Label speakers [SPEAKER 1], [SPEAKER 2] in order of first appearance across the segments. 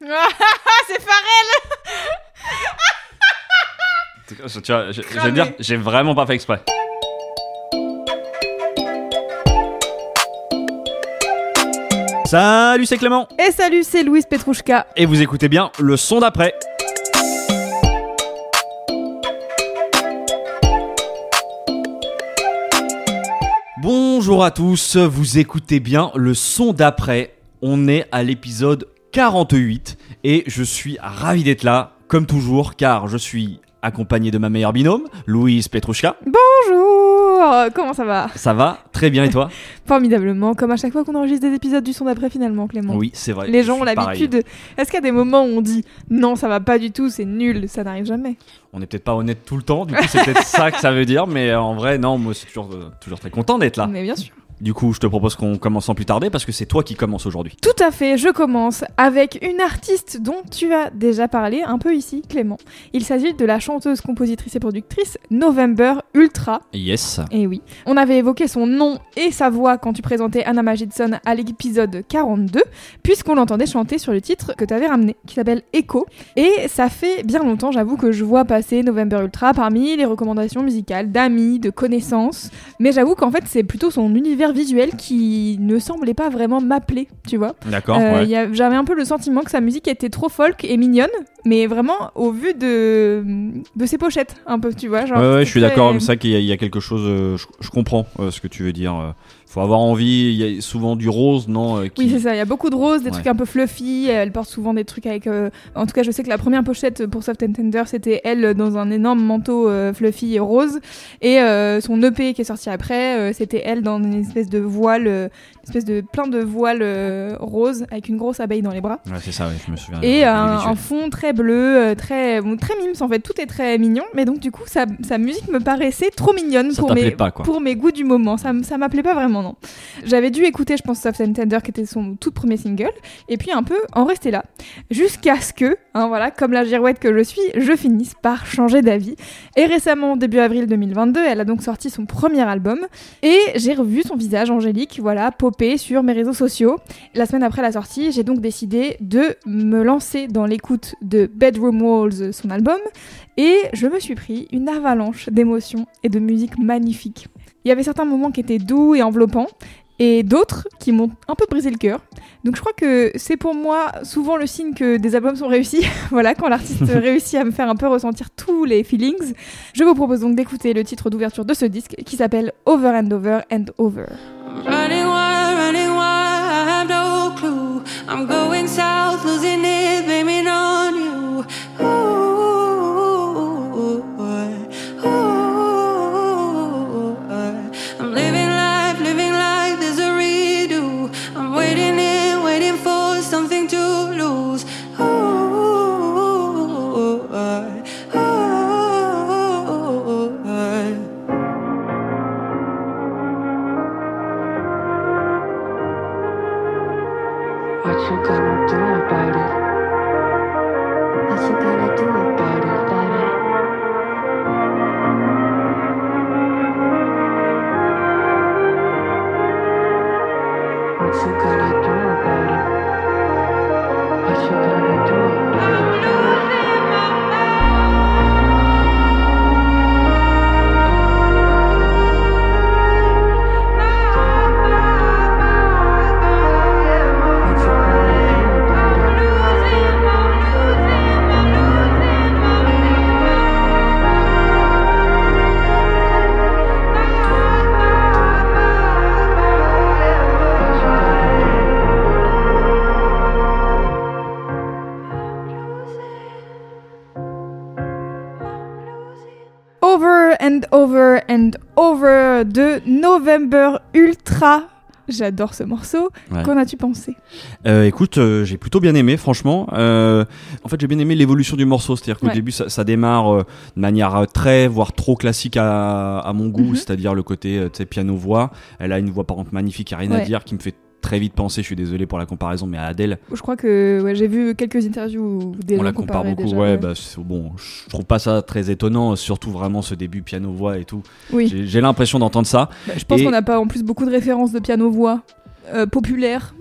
[SPEAKER 1] c'est Pharrell
[SPEAKER 2] Tu vois, je, je veux dire, j'ai vraiment pas fait exprès. Salut, c'est Clément.
[SPEAKER 1] Et salut, c'est Louise Petrouchka.
[SPEAKER 2] Et vous écoutez bien le son d'après. Bonjour à tous, vous écoutez bien le son d'après. On est à l'épisode 48 et je suis ravi d'être là, comme toujours, car je suis accompagné de ma meilleure binôme, Louise Petrouchka.
[SPEAKER 1] Bonjour Comment ça va?
[SPEAKER 2] Ça va? Très bien et toi?
[SPEAKER 1] Formidablement, comme à chaque fois qu'on enregistre des épisodes du son d'après finalement, Clément.
[SPEAKER 2] Oui, c'est vrai.
[SPEAKER 1] Les gens ont l'habitude. Est-ce qu'il y a des moments où on dit non, ça va pas du tout, c'est nul, ça n'arrive jamais
[SPEAKER 2] On n'est peut-être pas honnête tout le temps, du coup c'est peut-être ça que ça veut dire, mais en vrai, non, moi c'est toujours, euh, toujours très content d'être là.
[SPEAKER 1] Mais bien sûr.
[SPEAKER 2] Du coup, je te propose qu'on commence sans plus tarder parce que c'est toi qui commence aujourd'hui.
[SPEAKER 1] Tout à fait, je commence avec une artiste dont tu as déjà parlé un peu ici, Clément. Il s'agit de la chanteuse, compositrice et productrice November Ultra.
[SPEAKER 2] Yes.
[SPEAKER 1] Et oui, on avait évoqué son nom et sa voix quand tu présentais Anna Magidson à l'épisode 42, puisqu'on l'entendait chanter sur le titre que tu avais ramené, qui s'appelle Echo. Et ça fait bien longtemps, j'avoue, que je vois passer November Ultra parmi les recommandations musicales d'amis, de connaissances. Mais j'avoue qu'en fait, c'est plutôt son univers visuel qui ne semblait pas vraiment m'appeler, tu vois.
[SPEAKER 2] D'accord,
[SPEAKER 1] Euh,
[SPEAKER 2] ouais.
[SPEAKER 1] J'avais un peu le sentiment que sa musique était trop folk et mignonne, mais vraiment au vu de, de ses pochettes, un peu, tu vois. Genre,
[SPEAKER 2] Ouais, je suis d'accord. C'est ça qu'il y, a- il y a quelque chose. euh, je, je comprends euh, ce que tu veux dire. Euh, faut avoir envie. Il y a souvent du rose, non euh, qui-
[SPEAKER 1] Oui, c'est ça. Il y a beaucoup de roses, des
[SPEAKER 2] Ouais.
[SPEAKER 1] trucs un peu fluffy. Elle porte souvent des trucs avec. euh, En tout cas, je sais que la première pochette pour Soft and Tender, c'était elle dans un énorme manteau euh, fluffy et rose. Et euh, son EP qui est sorti après, euh, c'était elle dans une espèce de voile, euh, une espèce de plein de voiles euh, roses avec une grosse abeille dans les bras.
[SPEAKER 2] Ouais, c'est ça. ouais, je me souviens.
[SPEAKER 1] Et
[SPEAKER 2] euh,
[SPEAKER 1] un, fond très bleu, euh, très bon, très mimes en fait, tout est très mignon. Mais donc du coup, sa, sa musique me paraissait trop mignonne
[SPEAKER 2] Ça
[SPEAKER 1] pour mes
[SPEAKER 2] pas, quoi.
[SPEAKER 1] pour mes goûts du moment. Ça, ça m'appelait pas vraiment J'avais dû écouter, je pense, Soft and Tender qui était son tout premier single, et puis un peu en rester là, jusqu'à ce que, hein, voilà, comme la girouette que je suis, je finisse par changer d'avis. Et récemment, début avril 2022, elle a donc sorti son premier album, et j'ai revu son visage angélique, voilà, popé sur mes réseaux sociaux. La semaine après la sortie, j'ai donc décidé de me lancer dans l'écoute de Bedroom Walls, son album, et je me suis pris une avalanche d'émotions et de musique magnifique. Il y avait certains moments qui étaient doux et enveloppants, et d'autres qui m'ont un peu brisé le cœur. Donc je crois que c'est pour moi souvent le signe que des albums sont réussis. voilà, quand l'artiste réussit à me faire un peu ressentir tous les feelings. Je vous propose donc d'écouter le titre d'ouverture de ce disque qui s'appelle Over and Over and Over. And Over and Over de November Ultra. J'adore ce morceau.
[SPEAKER 2] Ouais.
[SPEAKER 1] Qu'en as-tu pensé?
[SPEAKER 2] Euh, écoute, euh, j'ai plutôt bien aimé, franchement. Euh, en fait, j'ai bien aimé l'évolution du morceau. C'est-à-dire qu'au
[SPEAKER 1] Ouais.
[SPEAKER 2] début, ça, ça démarre de manière très, voire trop classique à, à mon goût.
[SPEAKER 1] Mhm.
[SPEAKER 2] C'est-à-dire le côté piano-voix. Elle a une voix par contre magnifique, a rien à dire, qui me fait très vite penser. Je suis désolé pour la comparaison, mais à Adèle,
[SPEAKER 1] Je crois que ouais, j'ai vu quelques interviews où des
[SPEAKER 2] on
[SPEAKER 1] gens
[SPEAKER 2] la compare beaucoup.
[SPEAKER 1] déjà,
[SPEAKER 2] ouais, bah bon. Je trouve pas ça très étonnant, surtout vraiment ce début piano-voix et tout.
[SPEAKER 1] Oui,
[SPEAKER 2] J'ai j'ai l'impression d'entendre ça.
[SPEAKER 1] Bah, je pense
[SPEAKER 2] Et-
[SPEAKER 1] qu'on n'a pas en plus beaucoup de références de piano-voix euh, populaires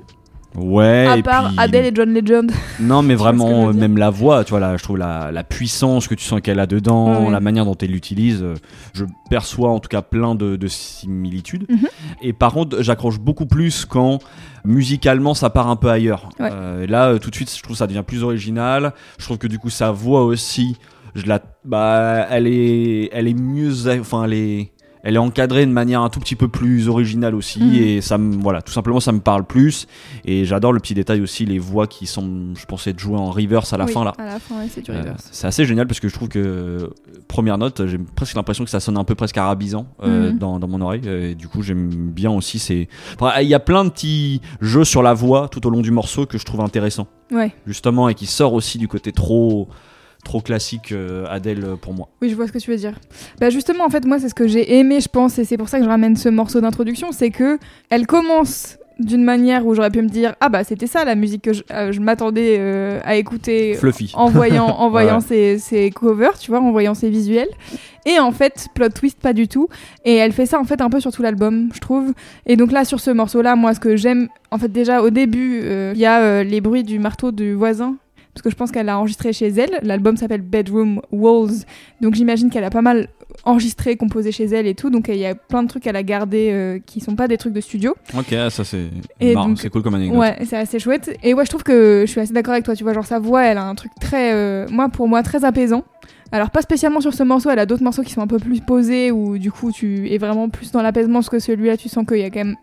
[SPEAKER 2] Ouais.
[SPEAKER 1] à
[SPEAKER 2] et
[SPEAKER 1] part
[SPEAKER 2] puis-
[SPEAKER 1] Adele et John Legend.
[SPEAKER 2] Non, mais
[SPEAKER 1] que
[SPEAKER 2] vraiment, euh, même la voix, tu vois, là, je trouve la, la puissance que tu sens qu'elle a dedans,
[SPEAKER 1] Ouais,
[SPEAKER 2] la manière dont elle l'utilise, euh, je perçois en tout cas plein de, de similitudes.
[SPEAKER 1] Mhm.
[SPEAKER 2] Et par contre, j'accroche beaucoup plus quand musicalement ça part un peu ailleurs.
[SPEAKER 1] Ouais.
[SPEAKER 2] Euh, là, tout de suite, je trouve ça devient plus original. Je trouve que du coup, sa voix aussi, je la, bah, elle est, elle est mieux, enfin, elle est. Elle est encadrée de manière un tout petit peu plus originale aussi
[SPEAKER 1] Mhm.
[SPEAKER 2] et ça me voilà tout simplement ça me parle plus et j'adore le petit détail aussi les voix qui sont je pensais être jouées en reverse à la
[SPEAKER 1] Oui,
[SPEAKER 2] fin là
[SPEAKER 1] À la fin, ouais, c'est du
[SPEAKER 2] euh,
[SPEAKER 1] reverse.
[SPEAKER 2] c'est assez génial parce que je trouve que première note, j'ai presque l'impression que ça sonne un peu presque arabisant euh,
[SPEAKER 1] Mhm.
[SPEAKER 2] dans, dans mon oreille. Et du coup, j'aime bien aussi. C'est, enfin, il y a plein de petits jeux sur la voix tout au long du morceau que je trouve intéressant,
[SPEAKER 1] Ouais.
[SPEAKER 2] justement, et qui sort aussi du côté trop, trop classique euh, Adèle euh, pour moi.
[SPEAKER 1] Oui, je vois ce que tu veux dire. Bah justement, en fait, moi, c'est ce que j'ai aimé, je pense, et c'est pour ça que je ramène ce morceau d'introduction, c'est que elle commence d'une manière où j'aurais pu me dire ah bah c'était ça la musique que je, euh, je m'attendais euh, à écouter
[SPEAKER 2] Fluffy.
[SPEAKER 1] en voyant en voyant
[SPEAKER 2] Ouais.
[SPEAKER 1] ses covers, tu vois, en voyant ses visuels. Et en fait, plot twist pas du tout. Et elle fait ça en fait un peu sur tout l'album, je trouve. Et donc là, sur ce morceau-là, moi, ce que j'aime, en fait, déjà au début, euh, il y a les bruits du marteau du voisin. Parce que je pense qu'elle l'a enregistré chez elle. L'album s'appelle Bedroom Walls. Donc j'imagine qu'elle a pas mal enregistré, composé chez elle et tout. Donc il y a plein de trucs qu'elle a gardés euh, qui sont pas des trucs de studio.
[SPEAKER 2] Ok, ça c'est, cool comme anecdote.
[SPEAKER 1] Ouais, c'est assez chouette. Et ouais, je trouve que je suis assez d'accord avec toi. Tu vois, genre sa voix, elle a un truc très, euh, moi pour moi, très apaisant. Alors pas spécialement sur ce morceau, elle a d'autres morceaux qui sont un peu plus posés où du coup tu es vraiment plus dans l'apaisement parce que celui-là, tu sens qu'il y a quand même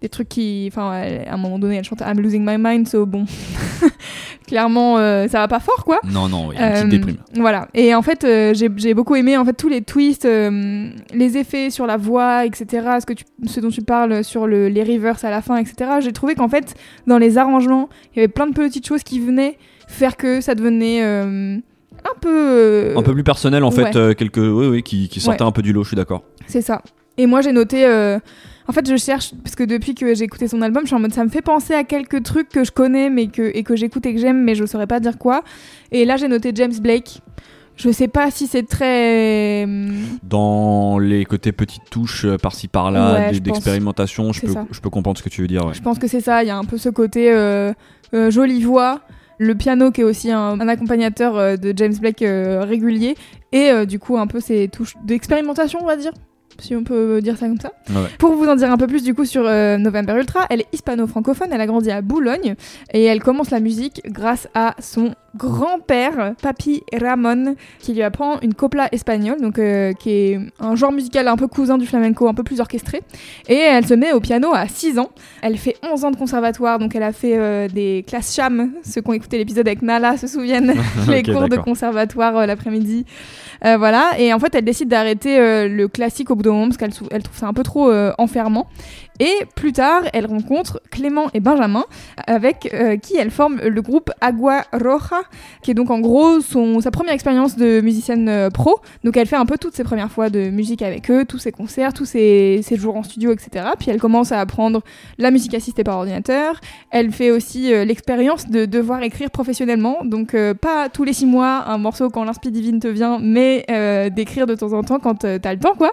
[SPEAKER 1] des trucs qui, enfin, à un moment donné, elle chante I'm losing my mind, so bon, clairement, euh, ça va pas fort quoi.
[SPEAKER 2] Non, non, il y a une petite
[SPEAKER 1] Euh,
[SPEAKER 2] déprime.
[SPEAKER 1] Voilà. Et en fait, euh, j'ai beaucoup aimé en fait tous les twists, euh, les effets sur la voix, etc. Ce que tu, ce dont tu parles sur le, les reverse à la fin, etc. J'ai trouvé qu'en fait, dans les arrangements, il y avait plein de petites choses qui venaient faire que ça devenait un peu.
[SPEAKER 2] Un peu plus personnel en fait,
[SPEAKER 1] ouais.
[SPEAKER 2] quelques, oui, oui, qui, qui sortaient un peu du lot. Je suis d'accord.
[SPEAKER 1] C'est ça. Et moi, j'ai noté. Euh, En fait, je cherche, parce que depuis que j'ai écouté son album, je suis en mode ça me fait penser à quelques trucs que je connais, mais que, et que j'écoute et que j'aime, mais je saurais pas dire quoi. Et là, j'ai noté James Blake. Je sais pas si c'est très. hum,
[SPEAKER 2] Dans les côtés petites touches euh, par-ci par-là,
[SPEAKER 1] Ouais, je
[SPEAKER 2] d'expérimentation, je peux,
[SPEAKER 1] ça.
[SPEAKER 2] je peux comprendre ce que tu veux dire. ouais.
[SPEAKER 1] Je pense que c'est ça. Il y a un peu ce côté euh, euh, jolie voix, le piano qui est aussi un, un accompagnateur euh, de James Blake euh, régulier, et euh, du coup un peu ces touches d'expérimentation, on va dire. Si on peut dire ça comme ça.
[SPEAKER 2] Ouais.
[SPEAKER 1] Pour vous en dire un peu plus du coup sur euh, November Ultra, elle est hispano-francophone, elle a grandi à Boulogne et elle commence la musique grâce à son grand-père, Papi Ramon, qui lui apprend une copla espagnole, donc euh, qui est un genre musical un peu cousin du flamenco, un peu plus orchestré. Et elle se met au piano à 6 ans. Elle fait 11 ans de conservatoire, donc elle a fait euh, des classes cham. Ceux qui ont écouté l'épisode avec Nala se souviennent les cours de conservatoire euh, l'après-midi. Voilà, et en fait, elle décide d'arrêter le classique au bout d'un moment parce qu'elle elle trouve ça un peu trop enfermant. Et plus tard, elle rencontre Clément et Benjamin, avec euh, qui elle forme le groupe Agua Roja, qui est donc en gros son, sa première expérience de musicienne euh, pro. Donc elle fait un peu toutes ses premières fois de musique avec eux, tous ses concerts, tous ses, ses jours en studio, etc. Puis elle commence à apprendre la musique assistée par ordinateur. Elle fait aussi euh, l'expérience de devoir écrire professionnellement, donc euh, pas tous les six mois un morceau quand l'inspi divine te vient, mais d'écrire de temps en temps quand t'as le temps, quoi.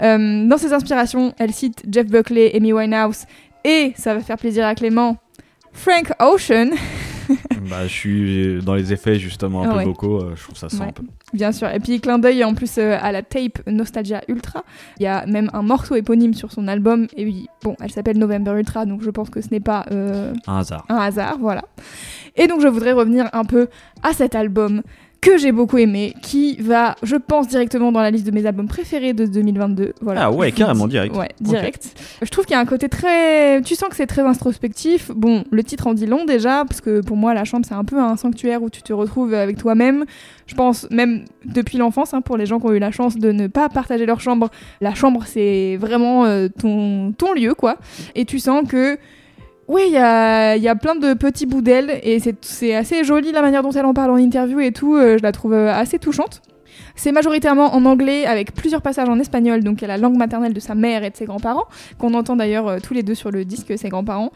[SPEAKER 1] Dans ses inspirations, elle cite Jeff Buckley, Amy Winehouse et, ça va faire plaisir à Clément, Frank Ocean,
[SPEAKER 2] bah, je suis dans les effets justement un peu vocaux, euh, je trouve ça sent
[SPEAKER 1] Ouais.
[SPEAKER 2] un peu.
[SPEAKER 1] bien sûr. Et puis clin d'œil en plus euh, à la tape Nostalgia Ultra. Il y a même un morceau éponyme sur son album. Et oui, bon, elle s'appelle November Ultra, donc je pense que ce n'est pas euh,
[SPEAKER 2] Un hasard.
[SPEAKER 1] un hasard, voilà. Et donc je voudrais revenir un peu à cet album que j'ai beaucoup aimé, qui va, je pense, directement dans la liste de mes albums préférés de 2022. Voilà.
[SPEAKER 2] Ah ouais, carrément direct.
[SPEAKER 1] Ouais, direct. Je trouve qu'il y a un côté très... Tu sens que c'est très introspectif. Bon, le titre en dit long déjà, parce que pour moi, la chambre, c'est un peu un sanctuaire où tu te retrouves avec toi-même. Je pense même depuis l'enfance, hein, pour les gens qui ont eu la chance de ne pas partager leur chambre, la chambre, c'est vraiment euh, ton, ton lieu, quoi. Et tu sens que oui, il y a, y a plein de petits bouts d'elle et c'est- assez joli la manière dont elle en parle en interview et tout. euh, je la trouve euh, assez touchante. C'est majoritairement en anglais avec plusieurs passages en espagnol, donc y a la langue maternelle de sa mère et de ses grands-parents, qu'on entend d'ailleurs euh, tous les deux sur le disque, ses grands-parents.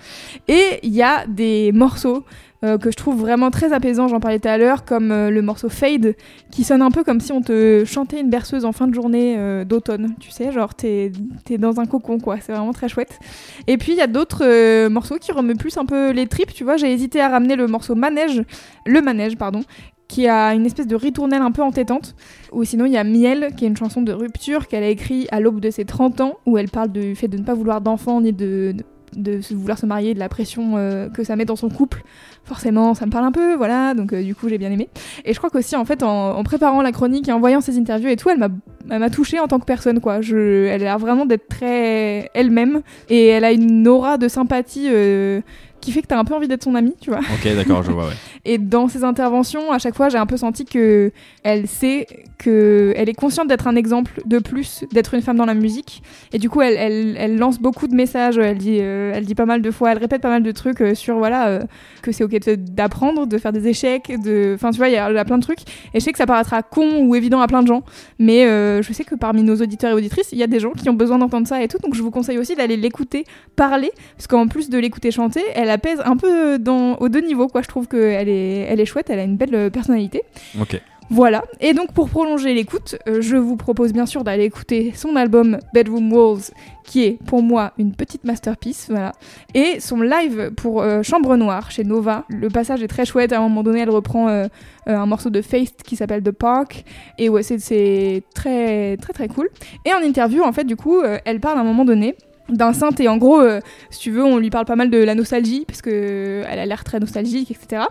[SPEAKER 1] Et il y a des morceaux euh, que je trouve vraiment très apaisant, j'en parlais tout à l'heure, comme euh, le morceau Fade, qui sonne un peu comme si on te chantait une berceuse en fin de journée euh, d'automne, tu sais, genre t'es es dans un cocon, quoi, c'est vraiment très chouette. Et puis il y a d'autres morceaux qui remuent plus un peu les tripes, tu vois, j'ai hésité à ramener le morceau Manège, le Manège, pardon, qui a une espèce de ritournelle un peu entêtante. Ou sinon, il y a Miel, qui est une chanson de rupture qu'elle a écrite à l'aube de ses 30 ans, où elle parle du fait de ne pas vouloir d'enfants ni de, de vouloir se marier, de la pression euh, que ça met dans son couple. Forcément, ça me parle un peu, voilà, donc euh, du coup, j'ai bien aimé. Et je crois qu'aussi, en fait, en, en préparant la chronique et en voyant ses interviews et tout, elle m'a elle m'a touchée en tant que personne, quoi. Je, elle a l'air vraiment d'être très elle-même, et elle a une aura de sympathie euh, qui fait que t'as un peu envie d'être son amie, tu vois.
[SPEAKER 2] Ok, d'accord, je vois, ouais.
[SPEAKER 1] Et dans ses interventions, à chaque fois, j'ai un peu senti que elle sait que elle est consciente d'être un exemple de plus, d'être une femme dans la musique. Et du coup, elle, elle, lance beaucoup de messages. Elle dit, euh, elle dit pas mal de fois, elle répète pas mal de trucs euh, sur voilà euh, que c'est ok d'apprendre, de faire des échecs, de, enfin tu vois, il y, a plein de trucs. Et je sais que ça paraîtra con ou évident à plein de gens, mais je sais que parmi nos auditeurs et auditrices, il y a des gens qui ont besoin d'entendre ça et tout. Donc je vous conseille aussi d'aller l'écouter parler, parce qu'en plus de l'écouter chanter, elle apaise un peu dans, aux deux niveaux, quoi. Je trouve qu'elle est, elle est chouette, elle a une belle personnalité.
[SPEAKER 2] Ok.
[SPEAKER 1] Voilà. Et donc pour prolonger l'écoute, euh, je vous propose bien sûr d'aller écouter son album Bedroom Walls, qui est pour moi une petite masterpiece, voilà. Et son live pour euh, Chambre Noire chez Nova. Le passage est très chouette. À un moment donné, elle reprend euh, un morceau de Faith qui s'appelle The Park. Et ouais, c'est- très très très cool. Et en interview, en fait, du coup, elle parle à un moment donné d'un synthé. En gros, euh, si tu veux, on lui parle pas mal de la nostalgie, parce que euh, elle a l'air très nostalgique, etc.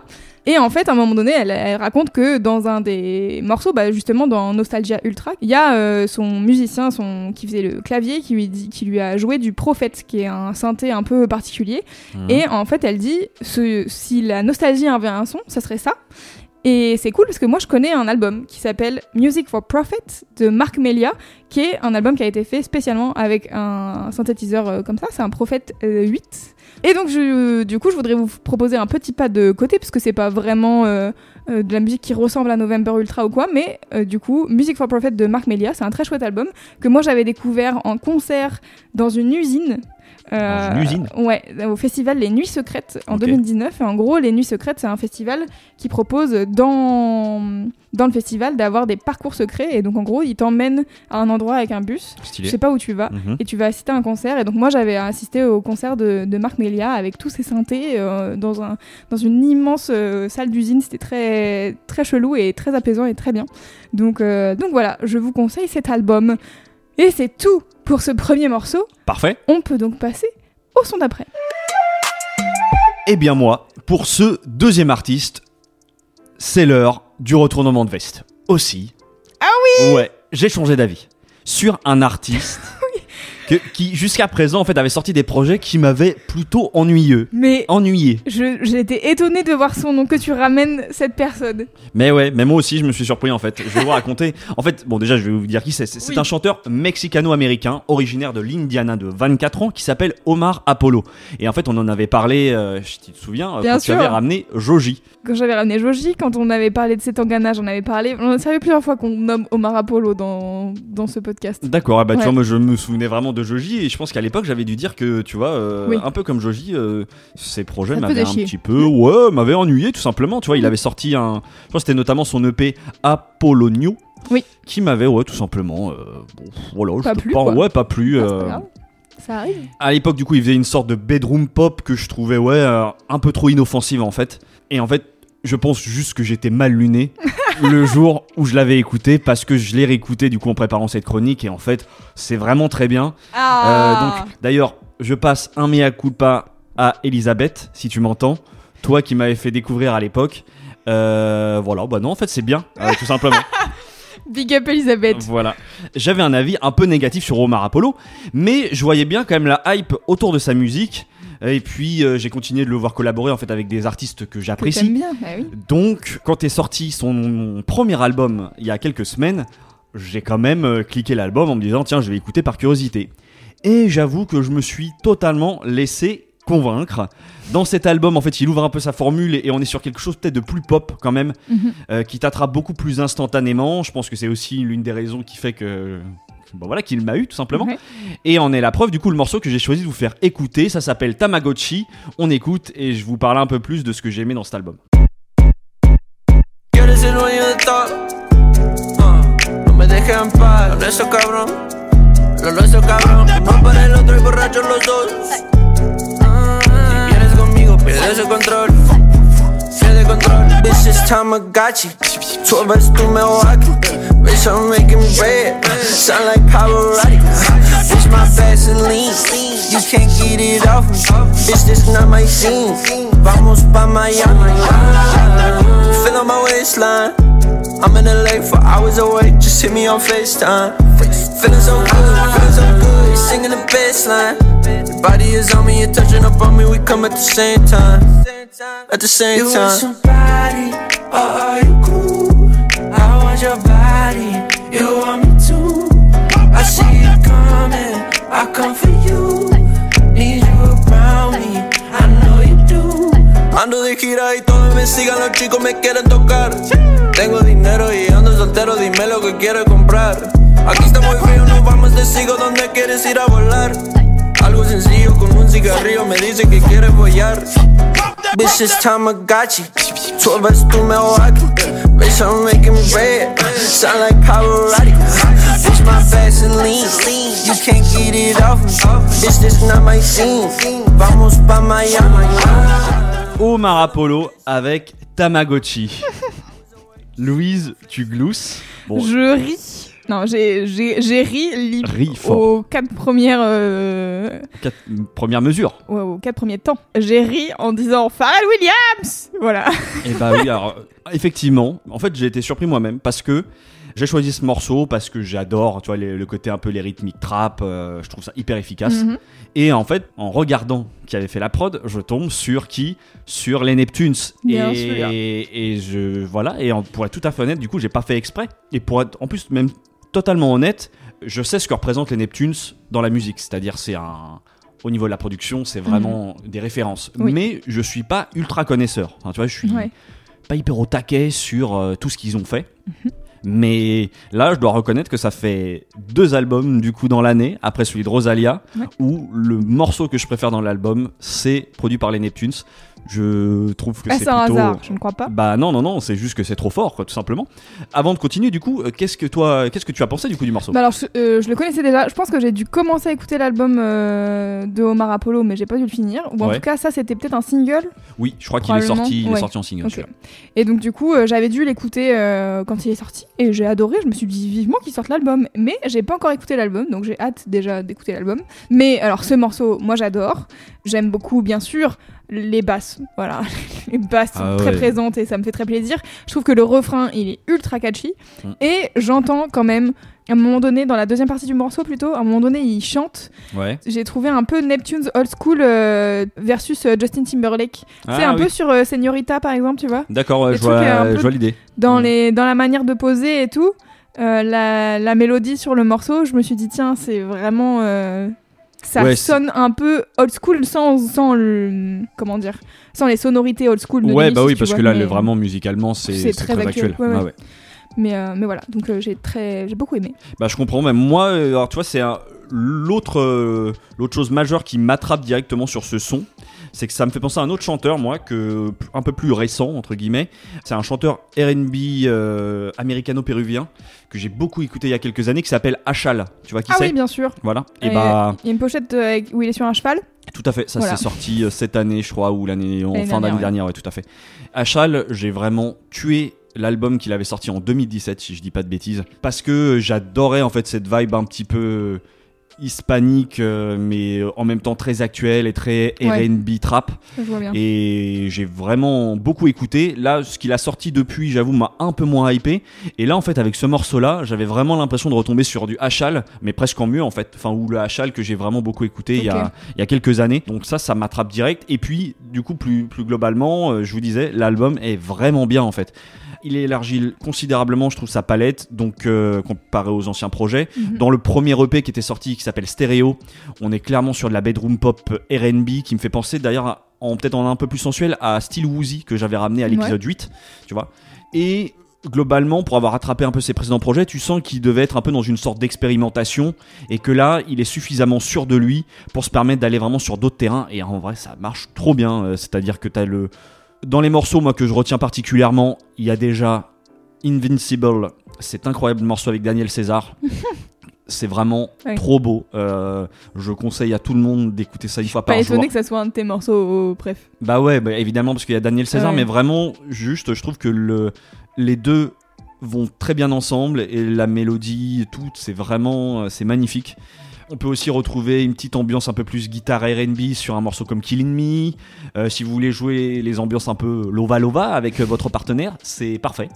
[SPEAKER 1] Et en fait, à un moment donné, elle, elle raconte que dans un des morceaux, bah, justement dans Nostalgia Ultra, il y a euh, son musicien son, qui faisait le clavier qui lui, dit, qui lui a joué du Prophète, qui est un synthé un peu particulier.
[SPEAKER 2] Mhm.
[SPEAKER 1] Et en fait, elle dit ce, si la nostalgie avait un son, ça serait ça. Et c'est cool parce que moi je connais un album qui s'appelle Music for Profit de Mark Melia, qui est un album qui a été fait spécialement avec un synthétiseur euh, comme ça, c'est un Prophet euh, 8. Et donc du coup je voudrais vous proposer un petit pas de côté parce que c'est pas vraiment euh, euh, de la musique qui ressemble à November Ultra ou quoi, mais euh, du coup Music for Profit de Mark Melia, c'est un très chouette album que moi j'avais découvert en concert dans une usine.
[SPEAKER 2] Une usine
[SPEAKER 1] Ouais, au festival Les Nuits Secrètes en
[SPEAKER 2] Ok.
[SPEAKER 1] 2019. Et en gros, Les Nuits Secrètes, c'est un festival qui propose dans, dans le festival d'avoir des parcours secrets. Et donc, en gros, ils t'emmènent à un endroit avec un bus.
[SPEAKER 2] Stylé.
[SPEAKER 1] sais pas où tu vas.
[SPEAKER 2] Mhm.
[SPEAKER 1] Et tu vas assister à un concert. Et donc, moi, j'avais assisté au concert de, de Marc Melia avec tous ses synthés euh, dans, un, dans une immense euh, salle d'usine. C'était très, très chelou et très apaisant et très bien. Donc, euh, donc voilà, je vous conseille cet album. Et c'est tout pour ce premier morceau.
[SPEAKER 2] Parfait.
[SPEAKER 1] On peut donc passer au son d'après.
[SPEAKER 2] Eh bien moi, pour ce deuxième artiste, c'est l'heure du retournement de veste. Aussi.
[SPEAKER 1] Ah
[SPEAKER 2] oui Ouais, j'ai changé d'avis. Sur un artiste que- qui, jusqu'à présent, en fait, avait sorti des projets qui m'avaient plutôt ennuyeux.
[SPEAKER 1] Mais
[SPEAKER 2] Ennuyé.
[SPEAKER 1] j'ai été étonnée de voir son nom, que tu ramènes cette personne.
[SPEAKER 2] Mais ouais, mais moi aussi, je me suis surpris, en fait. Je vais vous raconter. En fait, bon, déjà, je vais vous dire qui c'est. C'est
[SPEAKER 1] Oui.
[SPEAKER 2] un chanteur mexicano-américain, originaire de l'Indiana de 24 ans, qui s'appelle Omar Apollo. Et en fait, on en avait parlé, euh, je te souviens, euh,
[SPEAKER 1] Bien
[SPEAKER 2] quand tu
[SPEAKER 1] sûr.
[SPEAKER 2] avais ramené Joji.
[SPEAKER 1] Quand j'avais ramené Joji, quand on avait parlé de cet engana, j'en avais parlé. On a savait plusieurs fois qu'on nomme Omar Apollo dans, dans ce podcast.
[SPEAKER 2] D'accord, ah bah tu vois, moi je me souvenais vraiment de Joji et je pense qu'à l'époque j'avais dû dire que tu vois, euh,
[SPEAKER 1] Oui.
[SPEAKER 2] un peu comme Joji, euh, ces projets m'avaient un petit peu, ouais, m'avaient ennuyé tout simplement. Tu vois, il avait sorti un, je que c'était notamment son EP Apollonio,
[SPEAKER 1] Oui.
[SPEAKER 2] qui m'avait, ouais, tout simplement, euh, bon, voilà, je
[SPEAKER 1] Pas
[SPEAKER 2] peux
[SPEAKER 1] plu,
[SPEAKER 2] pas, ouais, pas plu.
[SPEAKER 1] Ah. Ça arrive.
[SPEAKER 2] à l'époque, du coup, il faisait une sorte de bedroom pop que je trouvais, ouais, un peu trop inoffensive en fait. Et en fait, je pense juste que j'étais mal luné le jour où je l'avais écouté parce que je l'ai réécouté du coup en préparant cette chronique et en fait, c'est vraiment très bien. Euh,
[SPEAKER 1] Ah
[SPEAKER 2] donc, d'ailleurs, je passe un mea culpa à Elisabeth, si tu m'entends. Toi qui m'avais fait découvrir à l'époque. Euh, voilà, bah non, en fait, c'est bien, euh, tout simplement.
[SPEAKER 1] Big up Elisabeth.
[SPEAKER 2] Voilà. J'avais un avis un peu négatif sur Omar Apollo, mais je voyais bien quand même la hype autour de sa musique. Et puis euh, j'ai continué de le voir collaborer en fait avec des artistes que j'apprécie.
[SPEAKER 1] bien, bah oui.
[SPEAKER 2] Donc quand est sorti son premier album il y a quelques semaines, j'ai quand même euh, cliqué l'album en me disant tiens je vais écouter par curiosité. Et j'avoue que je me suis totalement laissé convaincre. Dans cet album en fait il ouvre un peu sa formule et on est sur quelque chose peut-être de plus pop quand même
[SPEAKER 1] Mhm.
[SPEAKER 2] euh, qui t'attrape beaucoup plus instantanément. Je pense que c'est aussi l'une des raisons qui fait que bon voilà, qu'il m'a eu tout simplement.
[SPEAKER 1] Ouais.
[SPEAKER 2] Et en est la preuve, du coup, le morceau que j'ai choisi de vous faire écouter, ça s'appelle Tamagotchi. On écoute et je vous parle un peu plus de ce que j'ai aimé dans cet album.
[SPEAKER 3] Bitch, it's Tamagotchi. 12 es tu mejor aquí. Bitch, I'm making bread. Sound like Pavarotti. Bitch, my Vaseline. You can't get it off me. Bitch, this not my scene. Vamos pa' Miami. On my waistline. I'm in LA for hours away. Just hit me on FaceTime. Feeling so good, feeling so good. Singing the bass line. Your body is on me, you're touching up on me. We come at the same time. At the same time.
[SPEAKER 4] You want somebody, or are you cool?
[SPEAKER 3] Ando de gira y todos me sigan, los chicos me quieren tocar. Tengo dinero y ando soltero, dime lo que quieres comprar. Aquí está muy frío, nos vamos de sigo, ¿dónde quieres ir a volar? Algo sencillo con un cigarrillo, me dice que quieres follar. Bitch, it's Tamagotchi. 12 es tu mejor. Bitch, I'm making bread. Sound like Pavarotti. Bitch, my Vaseline. You can't get it off me. Bitch, this not my scene. Vamos pa' Miami.
[SPEAKER 2] Omar Apollo avec Tamagotchi. Louise, tu glousses. Bon,
[SPEAKER 1] Je ris. Non, j'ai ri
[SPEAKER 2] fort.
[SPEAKER 1] aux quatre premières euh,
[SPEAKER 2] quatre- première mesure.
[SPEAKER 1] ouais, aux quatre premiers temps. J'ai ri en disant Pharrell Williams. Voilà.
[SPEAKER 2] Et bah oui, alors effectivement, en fait j'ai été surpris moi-même parce que j'ai choisi ce morceau parce que j'adore, tu vois, les- le côté un peu les rythmiques trap, euh, je trouve ça hyper efficace.
[SPEAKER 1] Mhm.
[SPEAKER 2] Et en fait, en regardant qui avait fait la prod, je tombe sur qui? Sur les Neptunes.
[SPEAKER 1] Bien
[SPEAKER 2] et,
[SPEAKER 1] sûr.
[SPEAKER 2] et je voilà. Et en- pour être tout à fait honnête, du coup, j'ai pas fait exprès. Et pour être en plus même totalement honnête, je sais ce que représentent les Neptunes dans la musique. C'est-à-dire, c'est un au niveau de la production, c'est vraiment des références.
[SPEAKER 1] Mhm. Oui.
[SPEAKER 2] Mais je suis pas ultra connaisseur. Enfin, tu vois, je suis
[SPEAKER 1] Ouais.
[SPEAKER 2] pas hyper au taquet sur euh, tout ce qu'ils ont fait.
[SPEAKER 1] Mhm.
[SPEAKER 2] Mais là, je dois reconnaître que ça fait deux albums du coup dans l'année, après celui de Rosalia,
[SPEAKER 1] Ouais.
[SPEAKER 2] où le morceau que je préfère dans l'album, c'est produit par les Neptunes. Je trouve que
[SPEAKER 1] Ah,
[SPEAKER 2] c'est
[SPEAKER 1] un
[SPEAKER 2] plutôt.
[SPEAKER 1] hasard, je ne crois pas.
[SPEAKER 2] Bah non non non, c'est juste que c'est trop fort quoi, tout simplement. Avant de continuer, du coup, euh, qu'est-ce que toi, qu'est-ce que tu as pensé du coup du morceau?
[SPEAKER 1] Bah alors, je, euh, je le connaissais déjà. Je pense que j'ai dû commencer à écouter l'album euh, de Omar Apollo, mais j'ai pas dû le finir. Ou en
[SPEAKER 2] Ouais.
[SPEAKER 1] tout cas, ça, c'était peut-être un single.
[SPEAKER 2] Oui, je crois qu'il est sorti, il est sorti en single.
[SPEAKER 1] Et donc, du coup, euh, j'avais dû l'écouter quand il est sorti. Et j'ai adoré. Je me suis dit vivement qu'il sorte l'album. Mais j'ai pas encore écouté l'album. Donc, j'ai hâte déjà d'écouter l'album. Mais alors, ce morceau, moi, j'adore. J'aime beaucoup, bien sûr, les basses. Voilà. les basses sont
[SPEAKER 2] Ah
[SPEAKER 1] très
[SPEAKER 2] ouais.
[SPEAKER 1] présentes et ça me fait très plaisir. Je trouve que le refrain, il est ultra catchy.
[SPEAKER 2] Mm.
[SPEAKER 1] Et j'entends quand même. À un moment donné, dans la deuxième partie du morceau plutôt, à un moment donné, il chante.
[SPEAKER 2] Ouais.
[SPEAKER 1] J'ai trouvé un peu Neptune's Old School euh, versus euh, Justin Timberlake. c'est
[SPEAKER 2] Ah,
[SPEAKER 1] un
[SPEAKER 2] oui.
[SPEAKER 1] peu sur euh, Señorita par exemple, tu vois
[SPEAKER 2] D'accord, ouais, je
[SPEAKER 1] un
[SPEAKER 2] je vois l'idée.
[SPEAKER 1] dans,
[SPEAKER 2] Mm.
[SPEAKER 1] les, dans la manière de poser et tout, euh, la, la mélodie sur le morceau, je me suis dit, tiens, c'est vraiment. Ça
[SPEAKER 2] Ouais,
[SPEAKER 1] sonne un peu old school sans, sans le. Comment dire Sans les sonorités old school. de
[SPEAKER 2] Ouais, bah oui, parce
[SPEAKER 1] vois,
[SPEAKER 2] que là,
[SPEAKER 1] mais,
[SPEAKER 2] le- vraiment musicalement, c'est
[SPEAKER 1] très
[SPEAKER 2] très,
[SPEAKER 1] actuel,
[SPEAKER 2] actuel.
[SPEAKER 1] ouais, ouais.
[SPEAKER 2] Ah.
[SPEAKER 1] Mais, euh, mais voilà, donc euh, j'ai très, j'ai beaucoup aimé.
[SPEAKER 2] Bah je comprends même moi euh, alors tu vois c'est l'autre l'autre chose majeure qui m'attrape directement sur ce son c'est que ça me fait penser à un autre chanteur moi que un peu plus récent entre guillemets c'est un chanteur R&B euh, américano-péruvien que j'ai beaucoup écouté il y a quelques années qui s'appelle Achal tu vois qui
[SPEAKER 1] Ah
[SPEAKER 2] c'est
[SPEAKER 1] oui, bien sûr.
[SPEAKER 2] voilà et
[SPEAKER 1] Et,
[SPEAKER 2] bah
[SPEAKER 1] Il y a une pochette euh, où il est sur un cheval.
[SPEAKER 2] tout à fait, ça
[SPEAKER 1] Voilà.
[SPEAKER 2] s'est sorti euh, cette année, je crois, ou l'année en fin d'année
[SPEAKER 1] dernière,
[SPEAKER 2] dernière, ouais, tout à fait. Achal, j'ai vraiment tué l'album qu'il avait sorti en 2017, si je dis pas de bêtises, parce que j'adorais en fait cette vibe un petit peu hispanique, euh, mais en même temps très actuelle et très
[SPEAKER 1] Ouais.
[SPEAKER 2] R&B trap. Et j'ai vraiment beaucoup écouté. Là, ce qu'il a sorti depuis, j'avoue, m'a un peu moins hypé. Et là, en fait, avec ce morceau-là, j'avais vraiment l'impression de retomber sur du Hachal, mais presque en mieux, en fait. Enfin, ou le Hachal que j'ai vraiment beaucoup écouté il, y a, il y a quelques années. Donc ça, ça m'attrape direct. Et puis, du coup, plus, plus globalement, euh, je vous disais, l'album est vraiment bien, en fait. Il élargit considérablement, je trouve, sa palette, donc euh, comparé aux anciens projets.
[SPEAKER 1] Mhm.
[SPEAKER 2] Dans le premier EP qui était sorti, qui s'appelle Stereo, on est clairement sur de la bedroom pop R&B qui me fait penser d'ailleurs en peut-être en un peu plus sensuel à Steel Woozy que j'avais ramené à l'épisode 8, tu vois. Et globalement, pour avoir rattrapé un peu ses précédents projets, tu sens qu'il devait être un peu dans une sorte d'expérimentation et que là, il est suffisamment sûr de lui pour se permettre d'aller vraiment sur d'autres terrains. Et en vrai, ça marche trop bien. Euh, C'est-à-dire que tu as le. Dans les morceaux, moi, que je retiens particulièrement, il y a déjà Invincible. C'est incroyable morceau avec Daniel César. C'est vraiment trop beau. Euh, je conseille à tout le monde d'écouter ça une fois
[SPEAKER 1] Pas
[SPEAKER 2] par jour.
[SPEAKER 1] étonné que ça soit un de tes morceaux, bref.
[SPEAKER 2] Bah ouais, bah évidemment, parce qu'il y a Daniel César,
[SPEAKER 1] Ouais.
[SPEAKER 2] mais vraiment, juste, je trouve que le, les deux vont très bien ensemble et la mélodie, tout, c'est vraiment, euh, c'est magnifique. On peut aussi retrouver une petite ambiance un peu plus guitare RB sur un morceau comme Killing Me. Euh, si vous voulez jouer les ambiances un peu lova lova avec euh, votre partenaire, c'est parfait.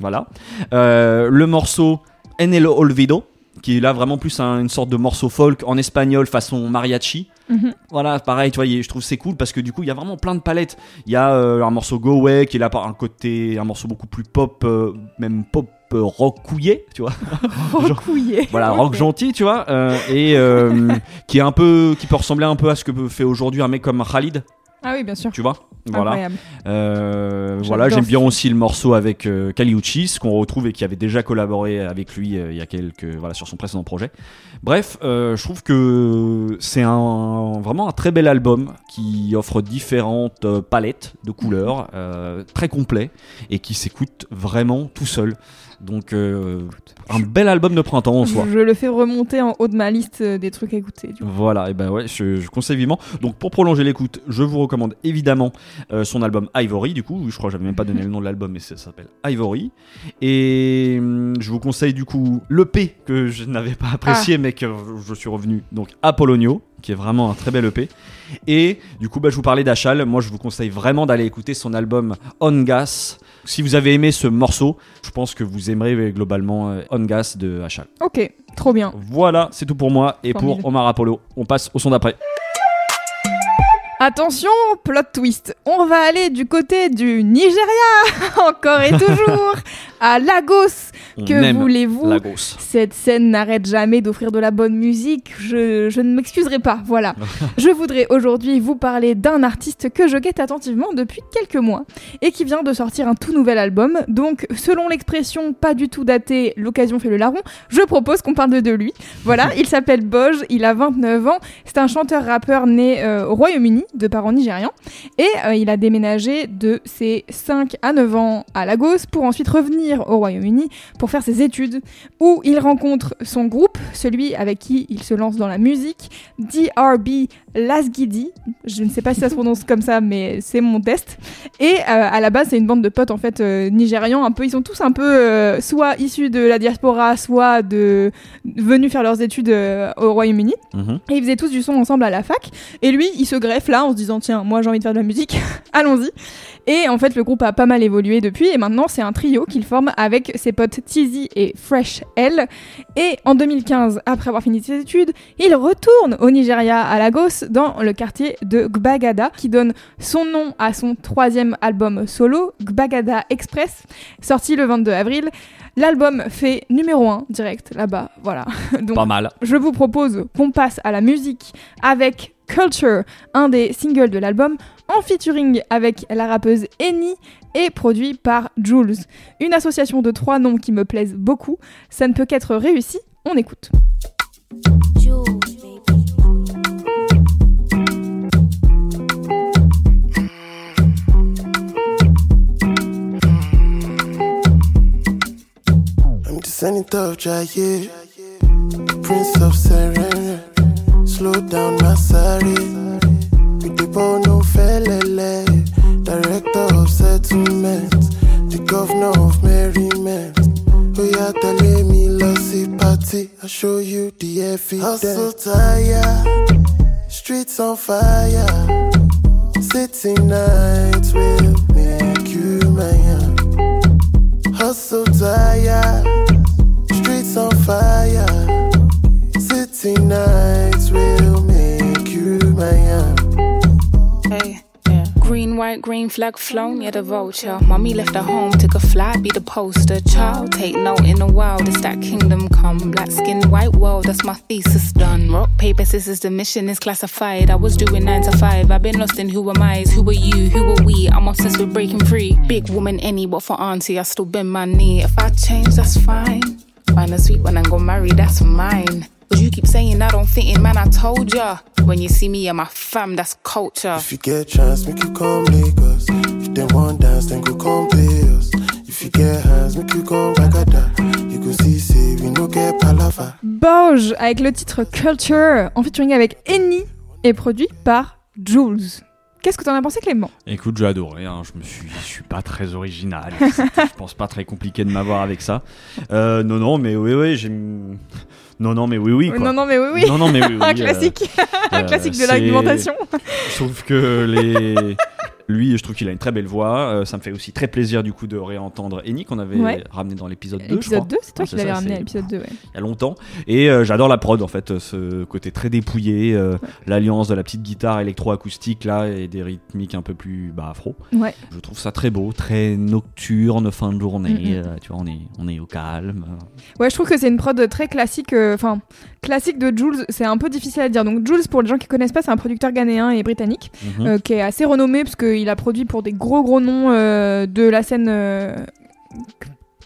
[SPEAKER 2] Voilà. Euh, le morceau En el Olvido, qui est là vraiment plus un- une sorte de morceau folk en espagnol façon mariachi.
[SPEAKER 1] Mhm.
[SPEAKER 2] Voilà, pareil, tu vois, je trouve c'est cool parce que du coup, il y a vraiment plein de palettes. Il y a euh, un morceau Go Away qui est là par un côté, un morceau beaucoup plus pop, euh, même pop euh, rock couillé, tu vois.
[SPEAKER 1] Recouillé.
[SPEAKER 2] Voilà, rock gentil, tu vois, euh, et euh, qui est un peu, qui peut ressembler un peu à ce que fait aujourd'hui un mec comme Khalid,
[SPEAKER 1] Ah oui, bien sûr.
[SPEAKER 2] tu vois. Voilà. Euh, voilà, j'aime
[SPEAKER 1] ce
[SPEAKER 2] bien aussi le morceau avec euh, Kali Uchis qu'on retrouve et qui avait déjà collaboré avec lui euh, il y a quelques voilà sur son précédent projet. Bref, je trouve que c'est un vraiment un très bel album qui offre différentes palettes de couleurs, très complet et qui s'écoute vraiment tout seul. Donc euh, un bel album de printemps en soi.
[SPEAKER 1] Je le fais remonter en haut de ma liste euh, des trucs à écouter. du coup.
[SPEAKER 2] Voilà, et ben ouais, je, je conseille vivement. Donc pour prolonger l'écoute, je vous recommande évidemment euh, son album Ivory, du coup, je crois que j'avais même pas donné le nom de l'album, mais ça s'appelle Ivory. Et hum, je vous conseille du coup le P que je n'avais pas apprécié, mais que je suis revenu, donc Apollonio, qui est vraiment un très bel EP. Et du coup, bah, je vous parlais d'Achal, moi je vous conseille vraiment d'aller écouter son album On Gas. Si vous avez aimé ce morceau, je pense que vous aimerez globalement euh, On Gas de Achal.
[SPEAKER 1] Ok, trop bien.
[SPEAKER 2] Voilà, c'est tout pour moi et pour Omar Apollo. On passe au son d'après.
[SPEAKER 1] Attention, plot twist. On va aller du côté du Nigeria, encore et toujours, à Lagos. Que voulez-vous
[SPEAKER 2] Lagos.
[SPEAKER 1] Cette scène n'arrête jamais d'offrir de la bonne musique. Je, je ne m'excuserai pas. Voilà. je voudrais aujourd'hui vous parler d'un artiste que je guette attentivement depuis quelques mois et qui vient de sortir un tout nouvel album. Donc, selon l'expression pas du tout datée, l'occasion fait le larron, je propose qu'on parle de, de lui. Voilà, il s'appelle Boj, il a 29 ans. C'est un chanteur-rappeur né euh, au Royaume-Uni, de parents nigérians. Et euh, il a déménagé de ses 5 à 9 ans à Lagos pour ensuite revenir au Royaume-Uni pour faire ses études, où il rencontre son groupe, celui avec qui il se lance dans la musique, DRB Lasgidi. Je ne sais pas si ça se prononce comme ça, mais c'est mon test. Et euh, à la base, c'est une bande de potes en fait euh, nigérians. Un peu, ils sont tous un peu euh, soit issus de la diaspora, soit de venus faire leurs études euh, au Royaume-Uni.
[SPEAKER 2] Mhm.
[SPEAKER 1] Et ils faisaient tous du son ensemble à la fac. Et lui, il se greffe là en se disant tiens, moi j'ai envie de faire de la musique, allons-y. Et en fait, le groupe a pas mal évolué depuis. Et maintenant, c'est un trio qu'il forme avec ses potes Tizi et Fresh L. Et en 2015, après avoir fini ses études, il retourne au Nigeria, à Lagos, dans le quartier de Gbagada, qui donne son nom à son troisième album solo, Gbagada Express, sorti le 22 avril. L'album fait numéro 1 direct là-bas, voilà. Donc
[SPEAKER 2] Pas mal.
[SPEAKER 1] je vous propose qu'on passe à la musique avec Culture, un des singles de l'album, en featuring avec la rappeuse Eni et produit par Jules. Une association de trois noms qui me plaisent beaucoup. Ça ne peut qu'être réussi. On écoute.
[SPEAKER 5] I'm Senate of Jaye, Prince of Serene. Slow down, Masari. With the bono felele, Director of Settlement, the Governor of Merriment. Oh, yeah, tell me, lossy party. I'll show you the evidence. Hustle tired, streets on fire. City nights will make you mine. Hustle tired,
[SPEAKER 6] flag flown, yeah, the vulture. Mommy left her home, took a flight, be the poster child. Take note in the wild, it's that kingdom come. Black skin, white world, that's my thesis done. Rock, paper, scissors, the mission is classified. I was doing nine to five, I've been lost in who am I, who are you, who are we? I'm obsessed with breaking free. Big woman, any, but for auntie, I still bend my knee. If I change, that's fine. Find a sweet one and go marry, that's mine. But you keep saying I don't fit in, man, I told ya. When you see me and my fam, that's culture.
[SPEAKER 5] If you get chance, make you come Lagos. If they want dance, then go come pay us. If you get hands, make you come Ragada. You go see, say, we no get palava.
[SPEAKER 1] Borge avec le titre Culture en featuring avec Eni et produit par Jules. Qu'est-ce que t'en as pensé Clément?
[SPEAKER 2] Écoute, j'ai adoré. hein. Je me suis, je suis pas très original. Je pense pas très compliqué de m'avoir avec ça. Euh, non, non, mais oui, oui, j'ai. Non, non, mais oui, oui. Quoi.
[SPEAKER 1] Non non mais oui oui.
[SPEAKER 2] Non, non, mais oui, oui.
[SPEAKER 1] Un
[SPEAKER 2] euh,
[SPEAKER 1] classique, un
[SPEAKER 2] euh,
[SPEAKER 1] classique de.
[SPEAKER 2] Je trouve que les. Lui, je trouve qu'il a une très belle voix. Euh, ça me fait aussi très plaisir du coup de réentendre Eni qu'on avait
[SPEAKER 1] Ouais.
[SPEAKER 2] ramené dans l'épisode 2, je crois.
[SPEAKER 1] Épisode 2, c'est toi qui l'avais ramené à l'épisode 2, ouais.
[SPEAKER 2] il y a longtemps. Et euh, j'adore la prod en fait, euh, ce côté très dépouillé, euh, l'alliance de la petite guitare électroacoustique là et des rythmiques un peu plus bah, afro.
[SPEAKER 1] Ouais.
[SPEAKER 2] Je trouve ça très beau, très nocturne, fin de journée.
[SPEAKER 1] Mhm.
[SPEAKER 2] euh, tu vois, on est, on est au calme.
[SPEAKER 1] Ouais, je trouve que c'est une prod très classique. Enfin, classique de Jules, c'est un peu difficile à dire. Donc, Jules, pour les gens qui connaissent pas, c'est un producteur ghanéen et britannique
[SPEAKER 2] Mhm.
[SPEAKER 1] euh, qui est assez renommé parce qu'il a produit pour des gros gros noms euh, de la scène.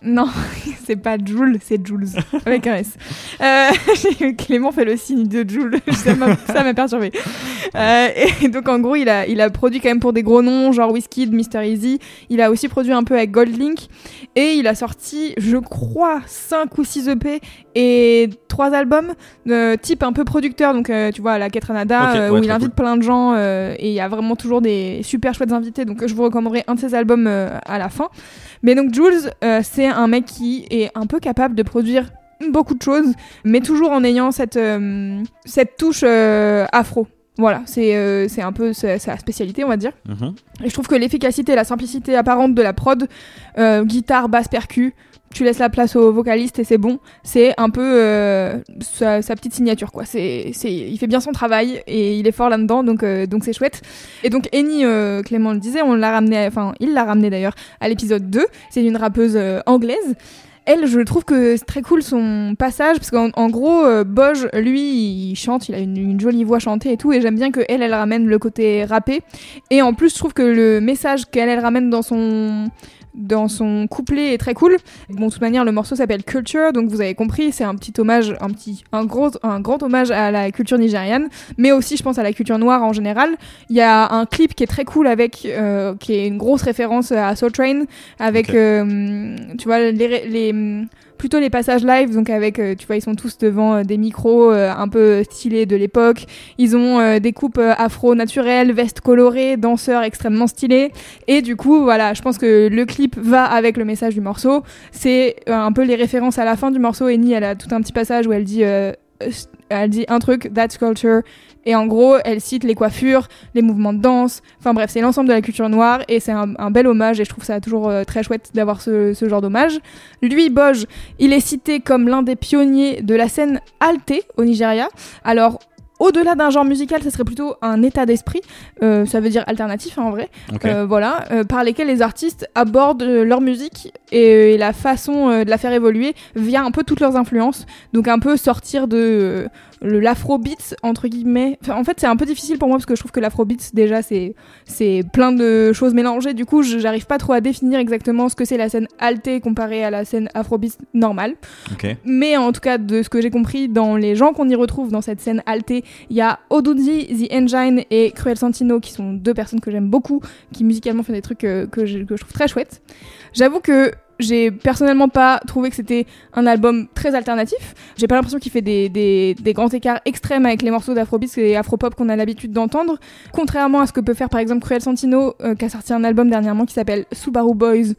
[SPEAKER 1] Euh, Non, c'est pas Jules, c'est Jules avec un S. Euh, Clément fait le signe de Jules, ça m'a perturbé. Euh, et donc en gros, il a, il a produit quand même pour des gros noms, genre Wizkid, Mr Easy. Il a aussi produit un peu avec Goldlink et il a sorti, je crois, 5 ou 6 EP et 3 albums de type un peu producteur. Donc euh, tu vois, à la Ketranada,
[SPEAKER 2] Ok,
[SPEAKER 1] euh,
[SPEAKER 2] ouais,
[SPEAKER 1] où il invite plein de gens euh, et il y a vraiment toujours des super chouettes invités. Donc je vous recommanderai un de ses albums euh, à la fin. Mais donc Jules, euh, c'est un mec qui est un peu capable de produire beaucoup de choses, mais toujours en ayant cette, euh, cette touche euh, afro. Voilà, c'est euh, un peu sa, sa spécialité, on va dire.
[SPEAKER 2] Mhm.
[SPEAKER 1] Et je trouve que l'efficacité et la simplicité apparente de la prod, guitare, basse, percu, tu laisses la place au vocaliste et c'est bon. C'est un peu euh, sa, petite signature, quoi. C'est, il fait bien son travail et il est fort là-dedans, donc euh, donc c'est chouette. Et donc Eni, euh, Clément le disait, on l'a ramené, enfin il l'a ramené d'ailleurs à l'épisode 2. C'est une rappeuse anglaise. Elle, je trouve que c'est très cool son passage, parce qu'en en gros, euh, lui, il chante, il a une, une jolie voix chantée et tout, et j'aime bien que elle, elle ramène le côté rappé. Et en plus, je trouve que le message qu'elle, elle ramène dans son dans son couplet est très cool. Bon, de toute manière, le morceau s'appelle Culture, donc vous avez compris, c'est un petit hommage, un petit, un gros, un grand hommage à la culture nigériane, mais aussi, je pense, à la culture noire en général. Il y a un clip qui est très cool avec, euh, qui est une grosse référence à Soul Train, avec, euh, tu vois, les, les, plutôt les passages live, donc avec, euh, tu vois, ils sont tous devant euh, des micros euh, un peu stylés de l'époque. Ils ont des coupes afro naturelles, vestes colorées, danseurs extrêmement stylés. Et du coup, voilà, je pense que le clip va avec le message du morceau. C'est un peu les références à la fin du morceau. Eni, elle a tout un petit passage où elle dit, elle dit un truc, that's culture. Et en gros, elle cite les coiffures, les mouvements de danse. Enfin bref, c'est l'ensemble de la culture noire et c'est un, un bel hommage. Et je trouve ça toujours euh, très chouette d'avoir ce, ce genre d'hommage. Lui, Boj, il est cité comme l'un des pionniers de la scène alté au Nigeria. Alors, au-delà d'un genre musical, ça serait plutôt un état d'esprit. Euh, ça veut dire alternatif hein, en vrai.
[SPEAKER 2] Ok.
[SPEAKER 1] Euh, voilà, euh, par lesquels les artistes abordent euh, leur musique et, et la façon euh, de la faire évoluer via un peu toutes leurs influences. Donc un peu sortir de euh, le l'afrobeat entre guillemets. Enfin, en fait, c'est un peu difficile pour moi parce que je trouve que l'afrobeat déjà c'est c'est plein de choses mélangées. Du coup, j'arrive pas trop à définir exactement ce que c'est la scène altée comparée à la scène afrobeat normale. Mais en tout cas, de ce que j'ai compris, dans les gens qu'on y retrouve dans cette scène altée, il y a Odunzi, The Engine et Cruel Santino, qui sont deux personnes que j'aime beaucoup, qui musicalement font des trucs euh, que, je, que je trouve très chouettes. J'avoue que j'ai personnellement pas trouvé que c'était un album très alternatif. J'ai pas l'impression qu'il fait des, grands écarts extrêmes avec les morceaux d'afrobeat et afropop qu'on a l'habitude d'entendre. Contrairement à ce que peut faire par exemple Cruel Santino, euh, qui a sorti un album dernièrement qui s'appelle Subaru Boys,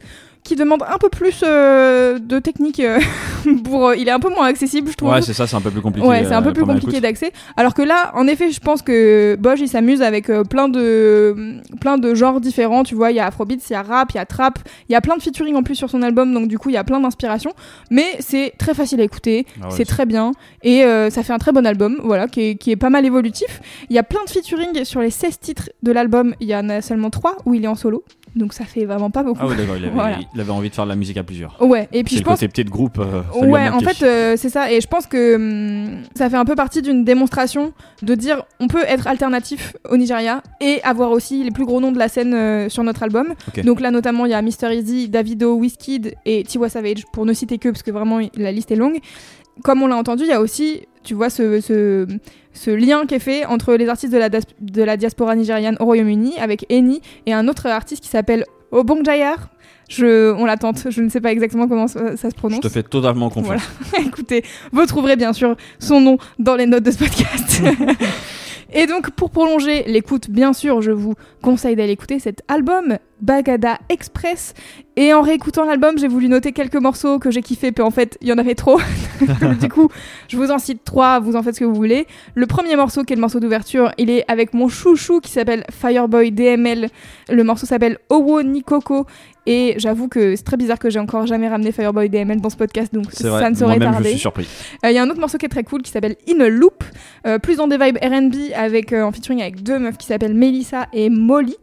[SPEAKER 1] qui demande un peu plus euh, de technique. euh, pour, euh, il est un peu moins accessible, je trouve.
[SPEAKER 2] Ouais, c'est ça, c'est un peu plus compliqué.
[SPEAKER 1] Ouais, c'est un peu plus compliqué d'accès. Alors que là, en effet, je pense que Bosch, il s'amuse avec plein de plein de genres différents. Tu vois, il y a Afrobeats, il y a rap, il y a trap, il y a plein de featuring en plus sur son album. Donc du coup, il y a plein d'inspirations. Mais c'est très facile à écouter,
[SPEAKER 2] Ah ouais,
[SPEAKER 1] c'est très bien et ça fait un très bon album. Voilà, qui est, qui est pas mal évolutif. Il y a plein de featuring sur les 16 titres de l'album. Il y en a seulement 3 où il est en solo. Donc ça fait vraiment pas beaucoup.
[SPEAKER 2] Ah d'accord, il, avait-
[SPEAKER 1] Voilà.
[SPEAKER 2] il avait envie de faire de la musique à plusieurs.
[SPEAKER 1] Ouais, et puis je
[SPEAKER 2] le
[SPEAKER 1] pense
[SPEAKER 2] côté petit de groupe. euh,
[SPEAKER 1] Ouais, en fait, euh, c'est ça. Et je pense que hum, ça fait un peu partie d'une démonstration de dire on peut être alternatif au Nigeria et avoir aussi les plus gros noms de la scène euh, sur notre album. Donc là, notamment, il y a Mr. Easy, Davido, Wizkid et Tiwa Savage, pour ne citer que, parce que vraiment, la liste est longue. Comme on l'a entendu, il y a aussi, tu vois, ce, ce, ce lien qui est fait entre les artistes de la, das- de la diaspora nigériane au Royaume-Uni avec Eni et un autre artiste qui s'appelle Obong Jayar. Je, on l'attente, je ne sais pas exactement comment ça, ça se
[SPEAKER 2] Je
[SPEAKER 1] prononce.
[SPEAKER 2] te fais totalement confiance.
[SPEAKER 1] Écoutez, vous trouverez bien sûr son nom dans les notes de ce podcast. Et donc, pour prolonger l'écoute, bien sûr, je vous conseille d'aller écouter cet album, Bagada Express. Et en réécoutant l'album, j'ai voulu noter quelques morceaux que j'ai kiffé, puis en fait, il y en avait trop. Du coup, je vous en cite trois, vous en faites ce que vous voulez. Le premier morceau, qui est le morceau d'ouverture, il est avec mon chouchou qui s'appelle Fireboy DML. Le morceau s'appelle Owo Nikoko. Et j'avoue que c'est très bizarre que j'ai encore jamais ramené Fireboy DML dans ce podcast, donc
[SPEAKER 2] vrai,
[SPEAKER 1] ça ne saurait tarder.
[SPEAKER 2] surpris.
[SPEAKER 1] Il y a un autre morceau qui est très cool qui s'appelle In a Loop, euh, plus dans des vibes RB avec euh, en featuring avec deux meufs qui s'appellent Melissa et Molly.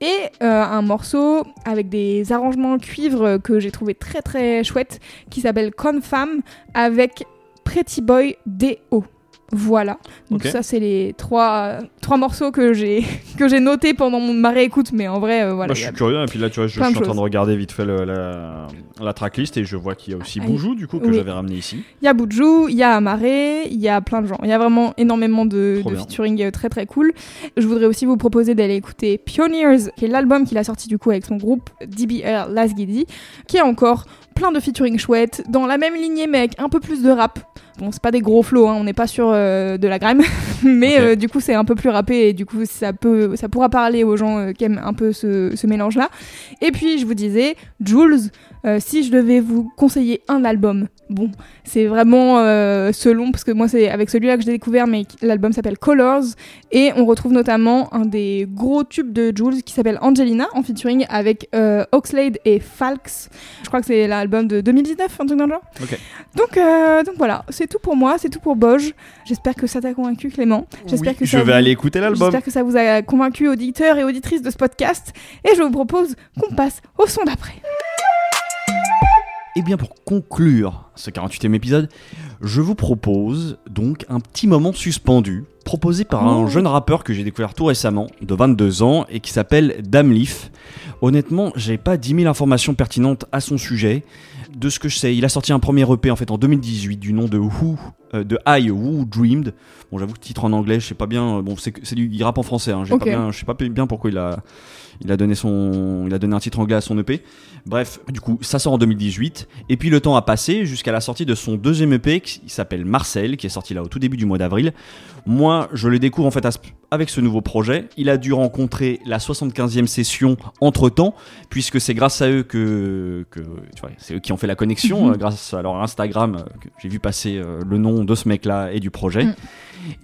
[SPEAKER 1] Et euh, un morceau avec des arrangements cuivre euh, que j'ai trouvé très très chouette qui s'appelle Confam avec Pretty Boy D.O. Voilà. Donc ça c'est les trois, trois morceaux que j'ai que j'ai notés pendant mon, ma réécoute, mais en vrai euh, voilà.
[SPEAKER 7] Moi, je suis curieux, et puis là, tu vois, je, suis en train de regarder vite fait le- la, la tracklist et je vois qu'il y a aussi
[SPEAKER 1] Ah,
[SPEAKER 7] Boujou, du coup, que
[SPEAKER 1] oui.
[SPEAKER 7] j'avais ramené ici.
[SPEAKER 1] Il y a Buju, il y a Amaré, il y a plein de gens. Il y a vraiment énormément de, featuring euh, très très cool. Je voudrais aussi vous proposer d'aller écouter Pioneers, qui est l'album qu'il a sorti du coup avec son groupe DBR Last Giddy, qui a encore plein de featuring chouettes, dans la même lignée mais un peu plus de rap. Bon, c'est pas des gros flows, hein, on n'est pas sur euh, de la grime, mais euh, du coup c'est un peu plus rappé et du coup ça peut, ça pourra parler aux gens euh, qui aiment un peu ce, ce mélange-là. Et puis je vous disais, Jules, euh, si je devais vous conseiller un album, bon, c'est vraiment selon, parce que moi c'est avec celui-là que j'ai découvert, mais l'album s'appelle Colors, et on retrouve notamment un des gros tubes de Jules qui s'appelle Angelina, en featuring avec Oxlade et Falks. Je crois que c'est l'album de 2019, un truc dans le genre. Donc, donc voilà, c'est tout pour moi, c'est tout pour Boj. J'espère que ça t'a convaincu Clément. J'espère
[SPEAKER 7] Oui,
[SPEAKER 1] que
[SPEAKER 7] je
[SPEAKER 1] ça
[SPEAKER 7] vais
[SPEAKER 1] vous-
[SPEAKER 7] aller écouter l'album.
[SPEAKER 1] J'espère que ça vous a convaincu, auditeurs et auditrices de ce podcast. Et je vous propose qu'on passe au son d'après.
[SPEAKER 2] Et bien pour conclure ce 48e épisode, je vous propose donc un petit moment suspendu proposé par un
[SPEAKER 1] Oh.
[SPEAKER 2] jeune rappeur que j'ai découvert tout récemment, de 22 ans, et qui s'appelle Damleaf. Honnêtement, j'ai pas 10 000 informations pertinentes à son sujet. De ce que je sais, il a sorti un premier EP en fait en 2018 du nom de Who, euh, de I Who Dreamed. Bon, j'avoue que titre en anglais, je sais pas bien. euh, Bon, c'est du il rappe en français. Hein, j'ai
[SPEAKER 1] Ok.
[SPEAKER 2] pas bien, je sais pas bien pourquoi il a, il a donné son, il a donné un titre anglais à son EP. Bref, du coup, ça sort en 2018. Et puis le temps a passé jusqu'à la sortie de son deuxième EP qui s'appelle Marcel, qui est sorti là au tout début du mois d'avril. Moi, je le découvre en fait à ce- avec ce nouveau projet. Il a dû rencontrer la 75e session entre temps, puisque c'est grâce à eux que, que tu vois, c'est eux qui ont fait la connexion,
[SPEAKER 1] Mhm.
[SPEAKER 2] euh, grâce à leur Instagram, euh, j'ai vu passer euh, le nom de ce mec-là et du projet.
[SPEAKER 1] Mhm.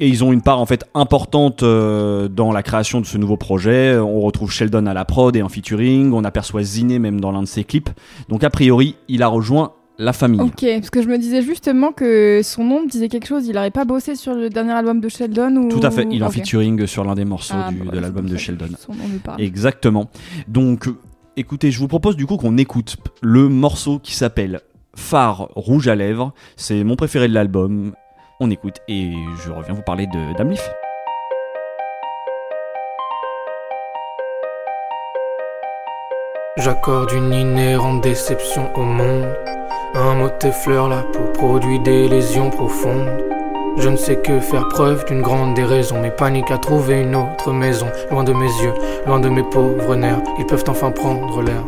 [SPEAKER 2] Et ils ont une part en fait importante dans la création de ce nouveau projet. On retrouve Sheldon à la prod et en featuring. On aperçoit Ziné même dans l'un de ses clips. Donc a priori, il a rejoint la famille.
[SPEAKER 1] Ok, parce que je me disais justement que son nom me disait quelque chose. Il n'aurait pas bossé sur le dernier album de Sheldon ou...
[SPEAKER 2] Tout à fait. Il est en featuring sur l'un des morceaux
[SPEAKER 1] Ah,
[SPEAKER 2] du-
[SPEAKER 1] bah
[SPEAKER 2] de l'album de Sheldon.
[SPEAKER 1] Son nom me parle.
[SPEAKER 2] Exactement. Donc, écoutez, je vous propose du coup qu'on écoute le morceau qui s'appelle Phare rouge à lèvres. C'est mon préféré de l'album. On écoute et je reviens vous parler de Damleaf.
[SPEAKER 8] J'accorde une inhérente déception au monde. Un mot t'effleure la peau, produit des lésions profondes. Je ne sais que faire preuve d'une grande déraison, mais panique à trouver une autre maison. Loin de mes yeux, loin de mes pauvres nerfs, ils peuvent enfin prendre l'air.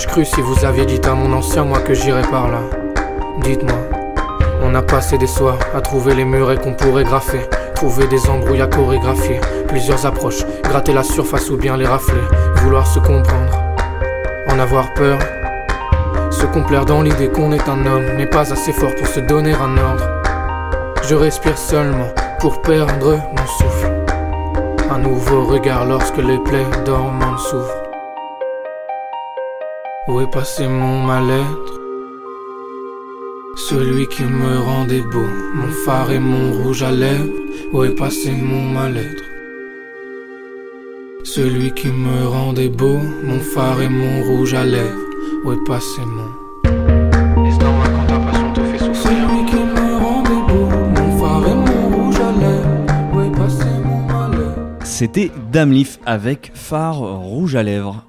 [SPEAKER 8] Aurais-je cru si vous aviez dit à mon ancien moi que j'irais par là? Dites-moi, on a passé des soirs à trouver les murets qu'on pourrait graffer, trouver des embrouilles à chorégraphier, plusieurs approches, gratter la surface ou bien les rafler, vouloir se comprendre, en avoir peur, se complaire dans l'idée qu'on est un homme, mais pas assez fort pour se donner un ordre. Je respire seulement pour perdre mon souffle. Un nouveau regard lorsque les plaies dormantes s'ouvrent. Où est passé mon mal-être? Celui qui me rendait beau, mon phare et mon rouge à lèvres. Où est passé mon mal-être? Celui qui me rendait beau, mon phare et mon rouge à lèvres. Où est passé mon
[SPEAKER 2] C'était Damlif avec phare rouge à lèvres.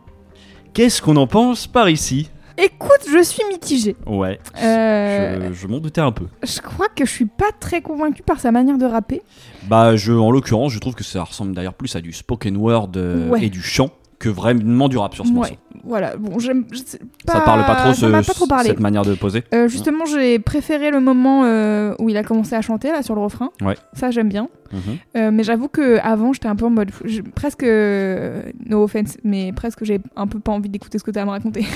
[SPEAKER 2] Qu'est-ce qu'on en pense par ici
[SPEAKER 1] Écoute, je suis mitigée.
[SPEAKER 2] Ouais,
[SPEAKER 1] Euh,
[SPEAKER 2] je, je m'en doutais un peu.
[SPEAKER 1] je... crois que je suis pas très convaincue par sa manière de rapper.
[SPEAKER 2] Bah, je, en l'occurrence, je trouve que ça ressemble d'ailleurs plus à du spoken word euh,
[SPEAKER 1] Ouais.
[SPEAKER 2] et du chant que vraiment du rap sur ce morceau.
[SPEAKER 1] Ouais, voilà. Bon, j'aime. sais
[SPEAKER 2] Ça parle pas trop, ce-
[SPEAKER 1] pas trop
[SPEAKER 2] cette manière de poser
[SPEAKER 1] Euh, justement, j'ai préféré le moment euh, où il a commencé à chanter là sur le refrain.
[SPEAKER 2] Ouais.
[SPEAKER 1] Ça, j'aime bien.
[SPEAKER 2] Mhm.
[SPEAKER 1] Euh, mais j'avoue que avant, j'étais un peu en mode presque no offense, mais presque j'ai un peu pas envie d'écouter ce que tu as à me raconter.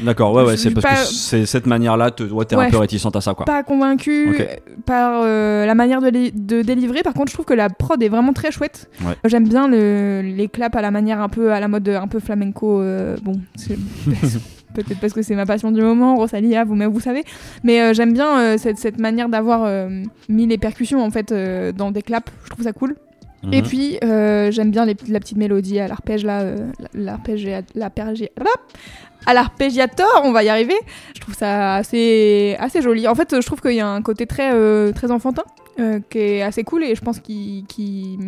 [SPEAKER 2] D'accord, ouais, ouais, c'est parce
[SPEAKER 1] pas-
[SPEAKER 2] que c'est cette manière-là, te- ouais, t'es
[SPEAKER 1] Ouais,
[SPEAKER 2] un peu réticente à ça, quoi.
[SPEAKER 1] pas convaincu
[SPEAKER 2] Ok.
[SPEAKER 1] par euh, la manière de, de délivrer. Par contre, je trouve que la prod est vraiment très chouette.
[SPEAKER 2] Ouais.
[SPEAKER 1] J'aime bien le- les claps à la manière un peu à la mode un peu flamenco. euh, bon, peut-être parce que c'est ma passion du moment, Rosalia, vous, vous savez. Mais euh, j'aime bien cette, cette manière d'avoir mis les percussions en fait dans des claps. Je trouve ça cool. Et
[SPEAKER 2] Mhm.
[SPEAKER 1] puis euh, j'aime bien les, la petite mélodie à l'arpège là, euh, l'arpège, l'arpège- à l'arpégiator, on va y arriver. Je trouve ça assez, assez joli. En fait, je trouve qu'il y a un côté très, euh, très enfantin. euh, qui est assez cool et je pense qu'il qui,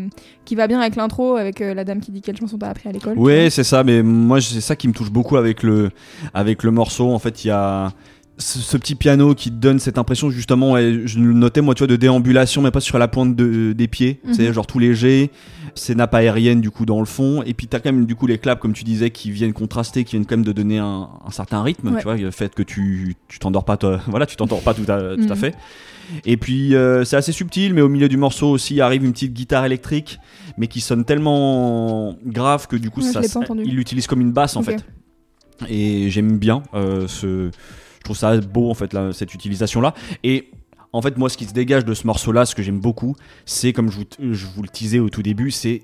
[SPEAKER 1] qui va bien avec l'intro avec euh, la dame qui dit quelle chanson t'as appris à l'école.
[SPEAKER 2] Ouais, c'est ça, mais moi c'est ça qui me touche beaucoup avec le, avec le morceau. En fait, il y a ce, ce petit piano qui donne cette impression justement, je le notais moi, tu vois, de déambulation, mais pas sur la pointe de- des pieds,
[SPEAKER 1] Mhm.
[SPEAKER 2] c'est genre tout léger. C'est nappe aérienne du coup dans le fond, et puis t'as quand même du coup les claps comme tu disais qui viennent contraster, qui viennent quand même de donner un, un certain rythme,
[SPEAKER 1] Ouais.
[SPEAKER 2] tu vois, le fait que tu tu t'endors pas, toi, voilà, tu t'endors pas tout à, tout à
[SPEAKER 1] Mhm.
[SPEAKER 2] fait. Et puis euh, c'est assez subtil, mais au milieu du morceau aussi arrive une petite guitare électrique, mais qui sonne tellement grave que du coup
[SPEAKER 1] Ouais,
[SPEAKER 2] ça, il l'utilise comme une basse en fait. Et j'aime bien euh, ce, trouve ça beau en fait cette utilisation là. Et en fait moi ce qui se dégage de ce morceau là, ce que j'aime beaucoup, c'est comme je vous, le disais au tout début, c'est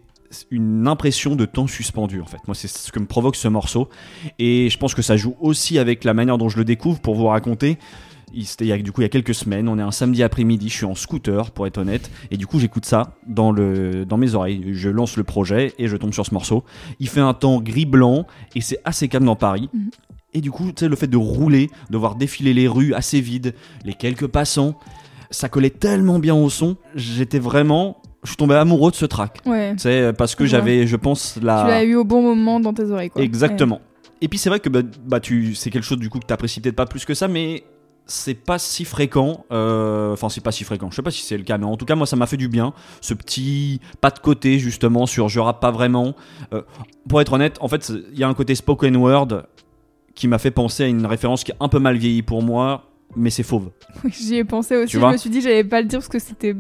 [SPEAKER 2] une impression de temps suspendu en fait. Moi c'est ce que me provoque ce morceau et je pense que ça joue aussi avec la manière dont je le découvre pour vous raconter. Il- y a, du coup il y a quelques semaines, on est un samedi après-midi, je suis en scooter pour être honnête, et du coup j'écoute ça dans mes oreilles. Je lance le projet et je tombe sur ce morceau. Il fait un temps gris-blanc et c'est assez calme dans Paris.
[SPEAKER 1] Mhm.
[SPEAKER 2] Et du coup, tu sais, le fait de rouler, de voir défiler les rues assez vides, les quelques passants, ça collait tellement bien au son. J'étais vraiment. Je suis tombé amoureux de ce track.
[SPEAKER 1] Ouais.
[SPEAKER 2] Tu sais, parce que j'avais, je pense, la.
[SPEAKER 1] Tu l'as eu au bon moment dans tes oreilles quoi.
[SPEAKER 2] Exactement. Et puis c'est vrai que bah, bah, tu, c'est quelque chose du coup que t'apprécies peut-être pas plus que ça, mais c'est pas si fréquent. euh, Enfin, c'est pas si fréquent. Je sais pas si c'est le cas, mais en tout cas, moi, ça m'a fait du bien. Ce petit pas de côté justement sur je rappe pas vraiment. Euh, pour être honnête, en fait, il y a un côté spoken word qui m'a fait penser à une référence qui est un peu mal vieillie pour moi, mais c'est fauve.
[SPEAKER 1] J'y ai pensé aussi. Je me suis dit j'allais pas le dire parce que c'était.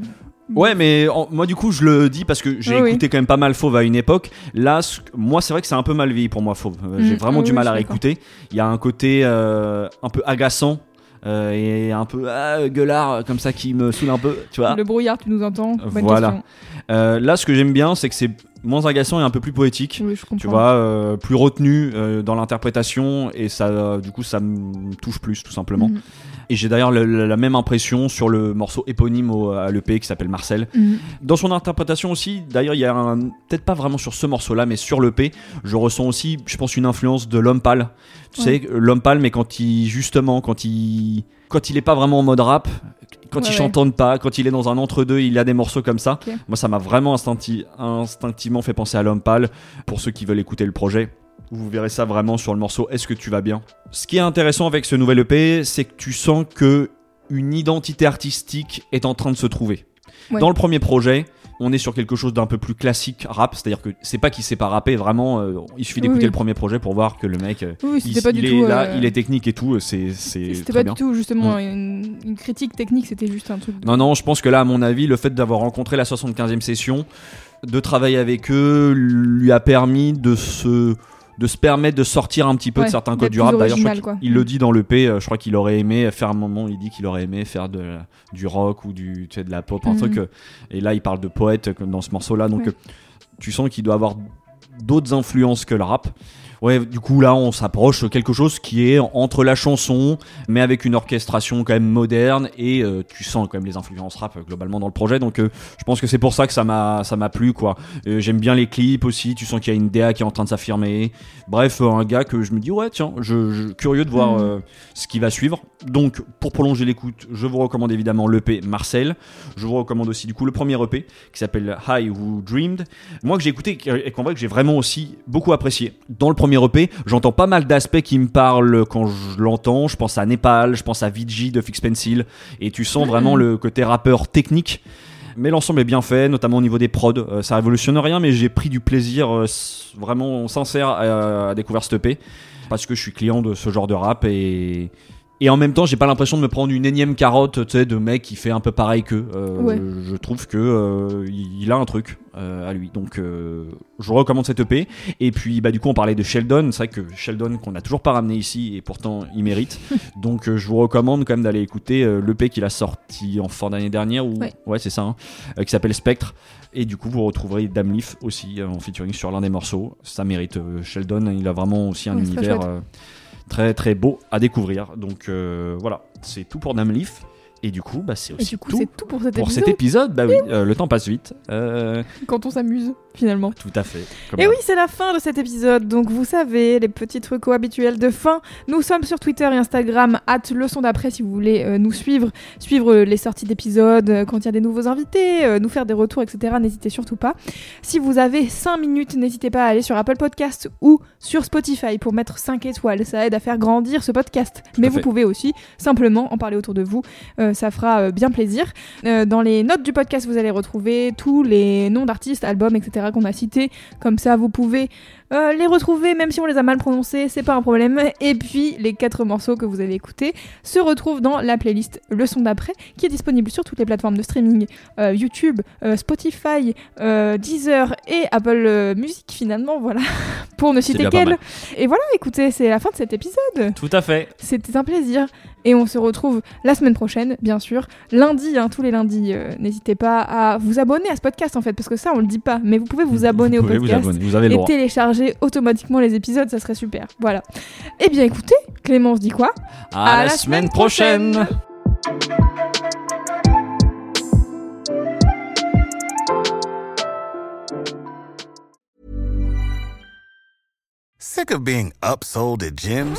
[SPEAKER 2] Ouais, mais en- moi du coup je le dis parce que j'ai
[SPEAKER 1] Oui, oui.
[SPEAKER 2] écouté quand même pas mal Fauve à une époque. Là, ce- moi c'est vrai que c'est un peu mal vieilli pour moi Fauve. Euh, J'ai
[SPEAKER 1] Mm,
[SPEAKER 2] vraiment
[SPEAKER 1] oui,
[SPEAKER 2] du mal à réécouter. Il y a un côté euh, un peu agaçant euh, et un peu ah, gueulard comme ça qui me saoule un peu, tu vois.
[SPEAKER 1] Le brouillard, tu nous entends Bonne
[SPEAKER 2] Voilà. Euh, là, ce que j'aime bien, c'est que c'est moins agaçant et un peu plus poétique.
[SPEAKER 1] Oui, je comprends.
[SPEAKER 2] Tu vois, euh, plus retenu euh, dans l'interprétation et ça, euh, du coup, ça me touche plus tout simplement.
[SPEAKER 1] Mhm.
[SPEAKER 2] Et j'ai d'ailleurs le- le- la même impression sur le morceau éponyme au, à l'EP qui s'appelle Marcel.
[SPEAKER 1] Mhm.
[SPEAKER 2] Dans son interprétation aussi, d'ailleurs, il y a peut-être pas vraiment sur ce morceau-là, mais sur l'EP, je ressens aussi, je pense, une influence de l'homme pâle. Tu
[SPEAKER 1] Ouais.
[SPEAKER 2] sais, l'homme pâle, mais quand il, justement, quand il, quand il est pas vraiment en mode rap, quand
[SPEAKER 1] Ouais,
[SPEAKER 2] il
[SPEAKER 1] ouais.
[SPEAKER 2] chantonne pas, quand il est dans un entre-deux, il a des morceaux comme ça. Moi, ça m'a vraiment instincti- instinctivement fait penser à l'homme pâle. Pour ceux qui veulent écouter le projet, vous verrez ça vraiment sur le morceau Est-ce que tu vas bien? Ce qui est intéressant avec ce nouvel EP, c'est que tu sens que une identité artistique est en train de se trouver.
[SPEAKER 1] Ouais.
[SPEAKER 2] Dans le premier projet, on est sur quelque chose d'un peu plus classique rap, c'est-à-dire que c'est pas qu'il sait pas rapper, vraiment, euh, il suffit d'écouter
[SPEAKER 1] oui.
[SPEAKER 2] le premier projet pour voir que le mec, euh,
[SPEAKER 1] Oui,
[SPEAKER 2] il,
[SPEAKER 1] pas du
[SPEAKER 2] il
[SPEAKER 1] tout,
[SPEAKER 2] est là,
[SPEAKER 1] euh,
[SPEAKER 2] il est technique et tout, c'est
[SPEAKER 1] C'était pas
[SPEAKER 2] bien.
[SPEAKER 1] du tout justement
[SPEAKER 2] Mm.
[SPEAKER 1] une, une critique technique, c'était juste un truc. De...
[SPEAKER 2] Non, non, je pense que là, à mon avis, le fait d'avoir rencontré la 75e session, de travailler avec eux, lui a permis de se de se permettre de sortir un petit peu
[SPEAKER 1] Ouais,
[SPEAKER 2] de certains codes du rap. D'ailleurs, je crois
[SPEAKER 1] original,
[SPEAKER 2] qu'il-
[SPEAKER 1] quoi.
[SPEAKER 2] il le dit dans le P. Je crois qu'il aurait aimé faire un moment. Il dit qu'il aurait aimé faire de, du rock ou du, tu sais, de la pop, un truc. euh, Et là, il parle de poète comme dans ce morceau-là. Donc,
[SPEAKER 1] Ouais.
[SPEAKER 2] euh, tu sens qu'il doit avoir d'autres influences que le rap. Ouais, du coup là on s'approche quelque chose qui est entre la chanson, mais avec une orchestration quand même moderne et euh, tu sens quand même les influences rap euh, globalement dans le projet. Donc euh, je pense que c'est pour ça que ça m'a ça m'a plu quoi. J'aime bien les clips aussi. Tu sens qu'il y a une DA qui est en train de s'affirmer. Bref, un gars que je me dis ouais tiens, je, je- curieux de voir euh, ce qui va suivre. Donc pour prolonger l'écoute, je vous recommande évidemment l'EP Marcel. Je vous recommande aussi du coup le premier EP qui s'appelle High Who Dreamed. Moi que j'ai écouté et qu'en vrai que j'ai vraiment aussi beaucoup apprécié. Dans le premier EP, j'entends pas mal d'aspects qui me parlent quand je l'entends. Je pense à Népal, je pense à Vigi de Fix Pencil et tu sens vraiment le côté rappeur technique. Mais l'ensemble est bien fait, notamment au niveau des prods. Euh, ça révolutionne rien, mais j'ai pris du plaisir euh, vraiment sincère à, à découvrir ce EP parce que je suis client de ce genre de rap et et en même temps, j'ai pas l'impression de me prendre une énième carotte, tu sais, de mec qui fait un peu pareil qu'eux. Euh,
[SPEAKER 1] Ouais.
[SPEAKER 2] Je trouve que euh, il a un truc euh, à lui. Donc, je vous recommande cette EP. Et puis, bah, du coup, on parlait de Sheldon. C'est vrai que Sheldon, qu'on n'a toujours pas ramené ici, et pourtant, il mérite. Donc, je vous recommande quand même d'aller écouter l'EP qu'il a sorti en fin d'année dernière. Ou...
[SPEAKER 1] Ouais.
[SPEAKER 2] c'est ça. hein, qui s'appelle Spectre. Et du coup, vous retrouverez Dame Leaf aussi en featuring sur l'un des morceaux. Ça mérite. Sheldon, il a vraiment aussi un
[SPEAKER 1] Ouais,
[SPEAKER 2] univers très très beau à découvrir. Donc euh, voilà, c'est tout pour Dame Leaf. Et du coup, bah, c'est aussi
[SPEAKER 1] du coup,
[SPEAKER 2] tout
[SPEAKER 1] c'est tout pour cet
[SPEAKER 2] pour
[SPEAKER 1] épisode.
[SPEAKER 2] cet épisode. Bah oui, euh, le temps passe vite. Euh,
[SPEAKER 1] Quand on s'amuse, finalement.
[SPEAKER 2] tout à fait. Comme
[SPEAKER 1] Et oui, c'est la fin de cet épisode. Donc, vous savez, les petits trucs habituels de fin. Nous sommes sur Twitter et Instagram, at le son d'après, si vous voulez euh, nous suivre, suivre les sorties d'épisodes, quand il y a des nouveaux invités, nous faire des retours, etc. N'hésitez surtout pas. Si vous avez 5 minutes, n'hésitez pas à aller sur Apple Podcast ou sur Spotify pour mettre 5 étoiles. Ça aide à faire grandir ce podcast. Mais vous
[SPEAKER 2] fait.
[SPEAKER 1] pouvez aussi simplement en parler autour de vous. Euh, ça fera euh, bien plaisir. Euh, dans les notes du podcast, vous allez retrouver tous les noms d'artistes, albums, etc. qu'on a cités. Comme ça, vous pouvez euh, les retrouver, même si on les a mal prononcés, c'est pas un problème. Et puis, les quatre morceaux que vous allez écouter se retrouvent dans la playlist Le son d'après, qui est disponible sur toutes les plateformes de streaming euh, YouTube, euh, Spotify, Deezer et Apple Music, finalement, voilà, pour ne citer qu'elle. Et voilà, écoutez, c'est la fin de cet épisode.
[SPEAKER 2] Tout à fait.
[SPEAKER 1] C'était un plaisir. Et on se retrouve la semaine prochaine, bien sûr. Lundi, hein, tous les lundis. euh, N'hésitez pas à vous abonner à ce podcast, en fait, parce que ça, on le dit pas. Mais vous pouvez vous abonner
[SPEAKER 2] vous
[SPEAKER 1] au
[SPEAKER 2] pouvez vous
[SPEAKER 1] podcast
[SPEAKER 2] abonner, vous avez le
[SPEAKER 1] et
[SPEAKER 2] droit.
[SPEAKER 1] télécharger automatiquement les épisodes, ça serait super. Voilà. Eh bien, écoutez, Clémence dit quoi?
[SPEAKER 2] À, la, semaine prochaine.
[SPEAKER 9] Sick of being upsold at gyms?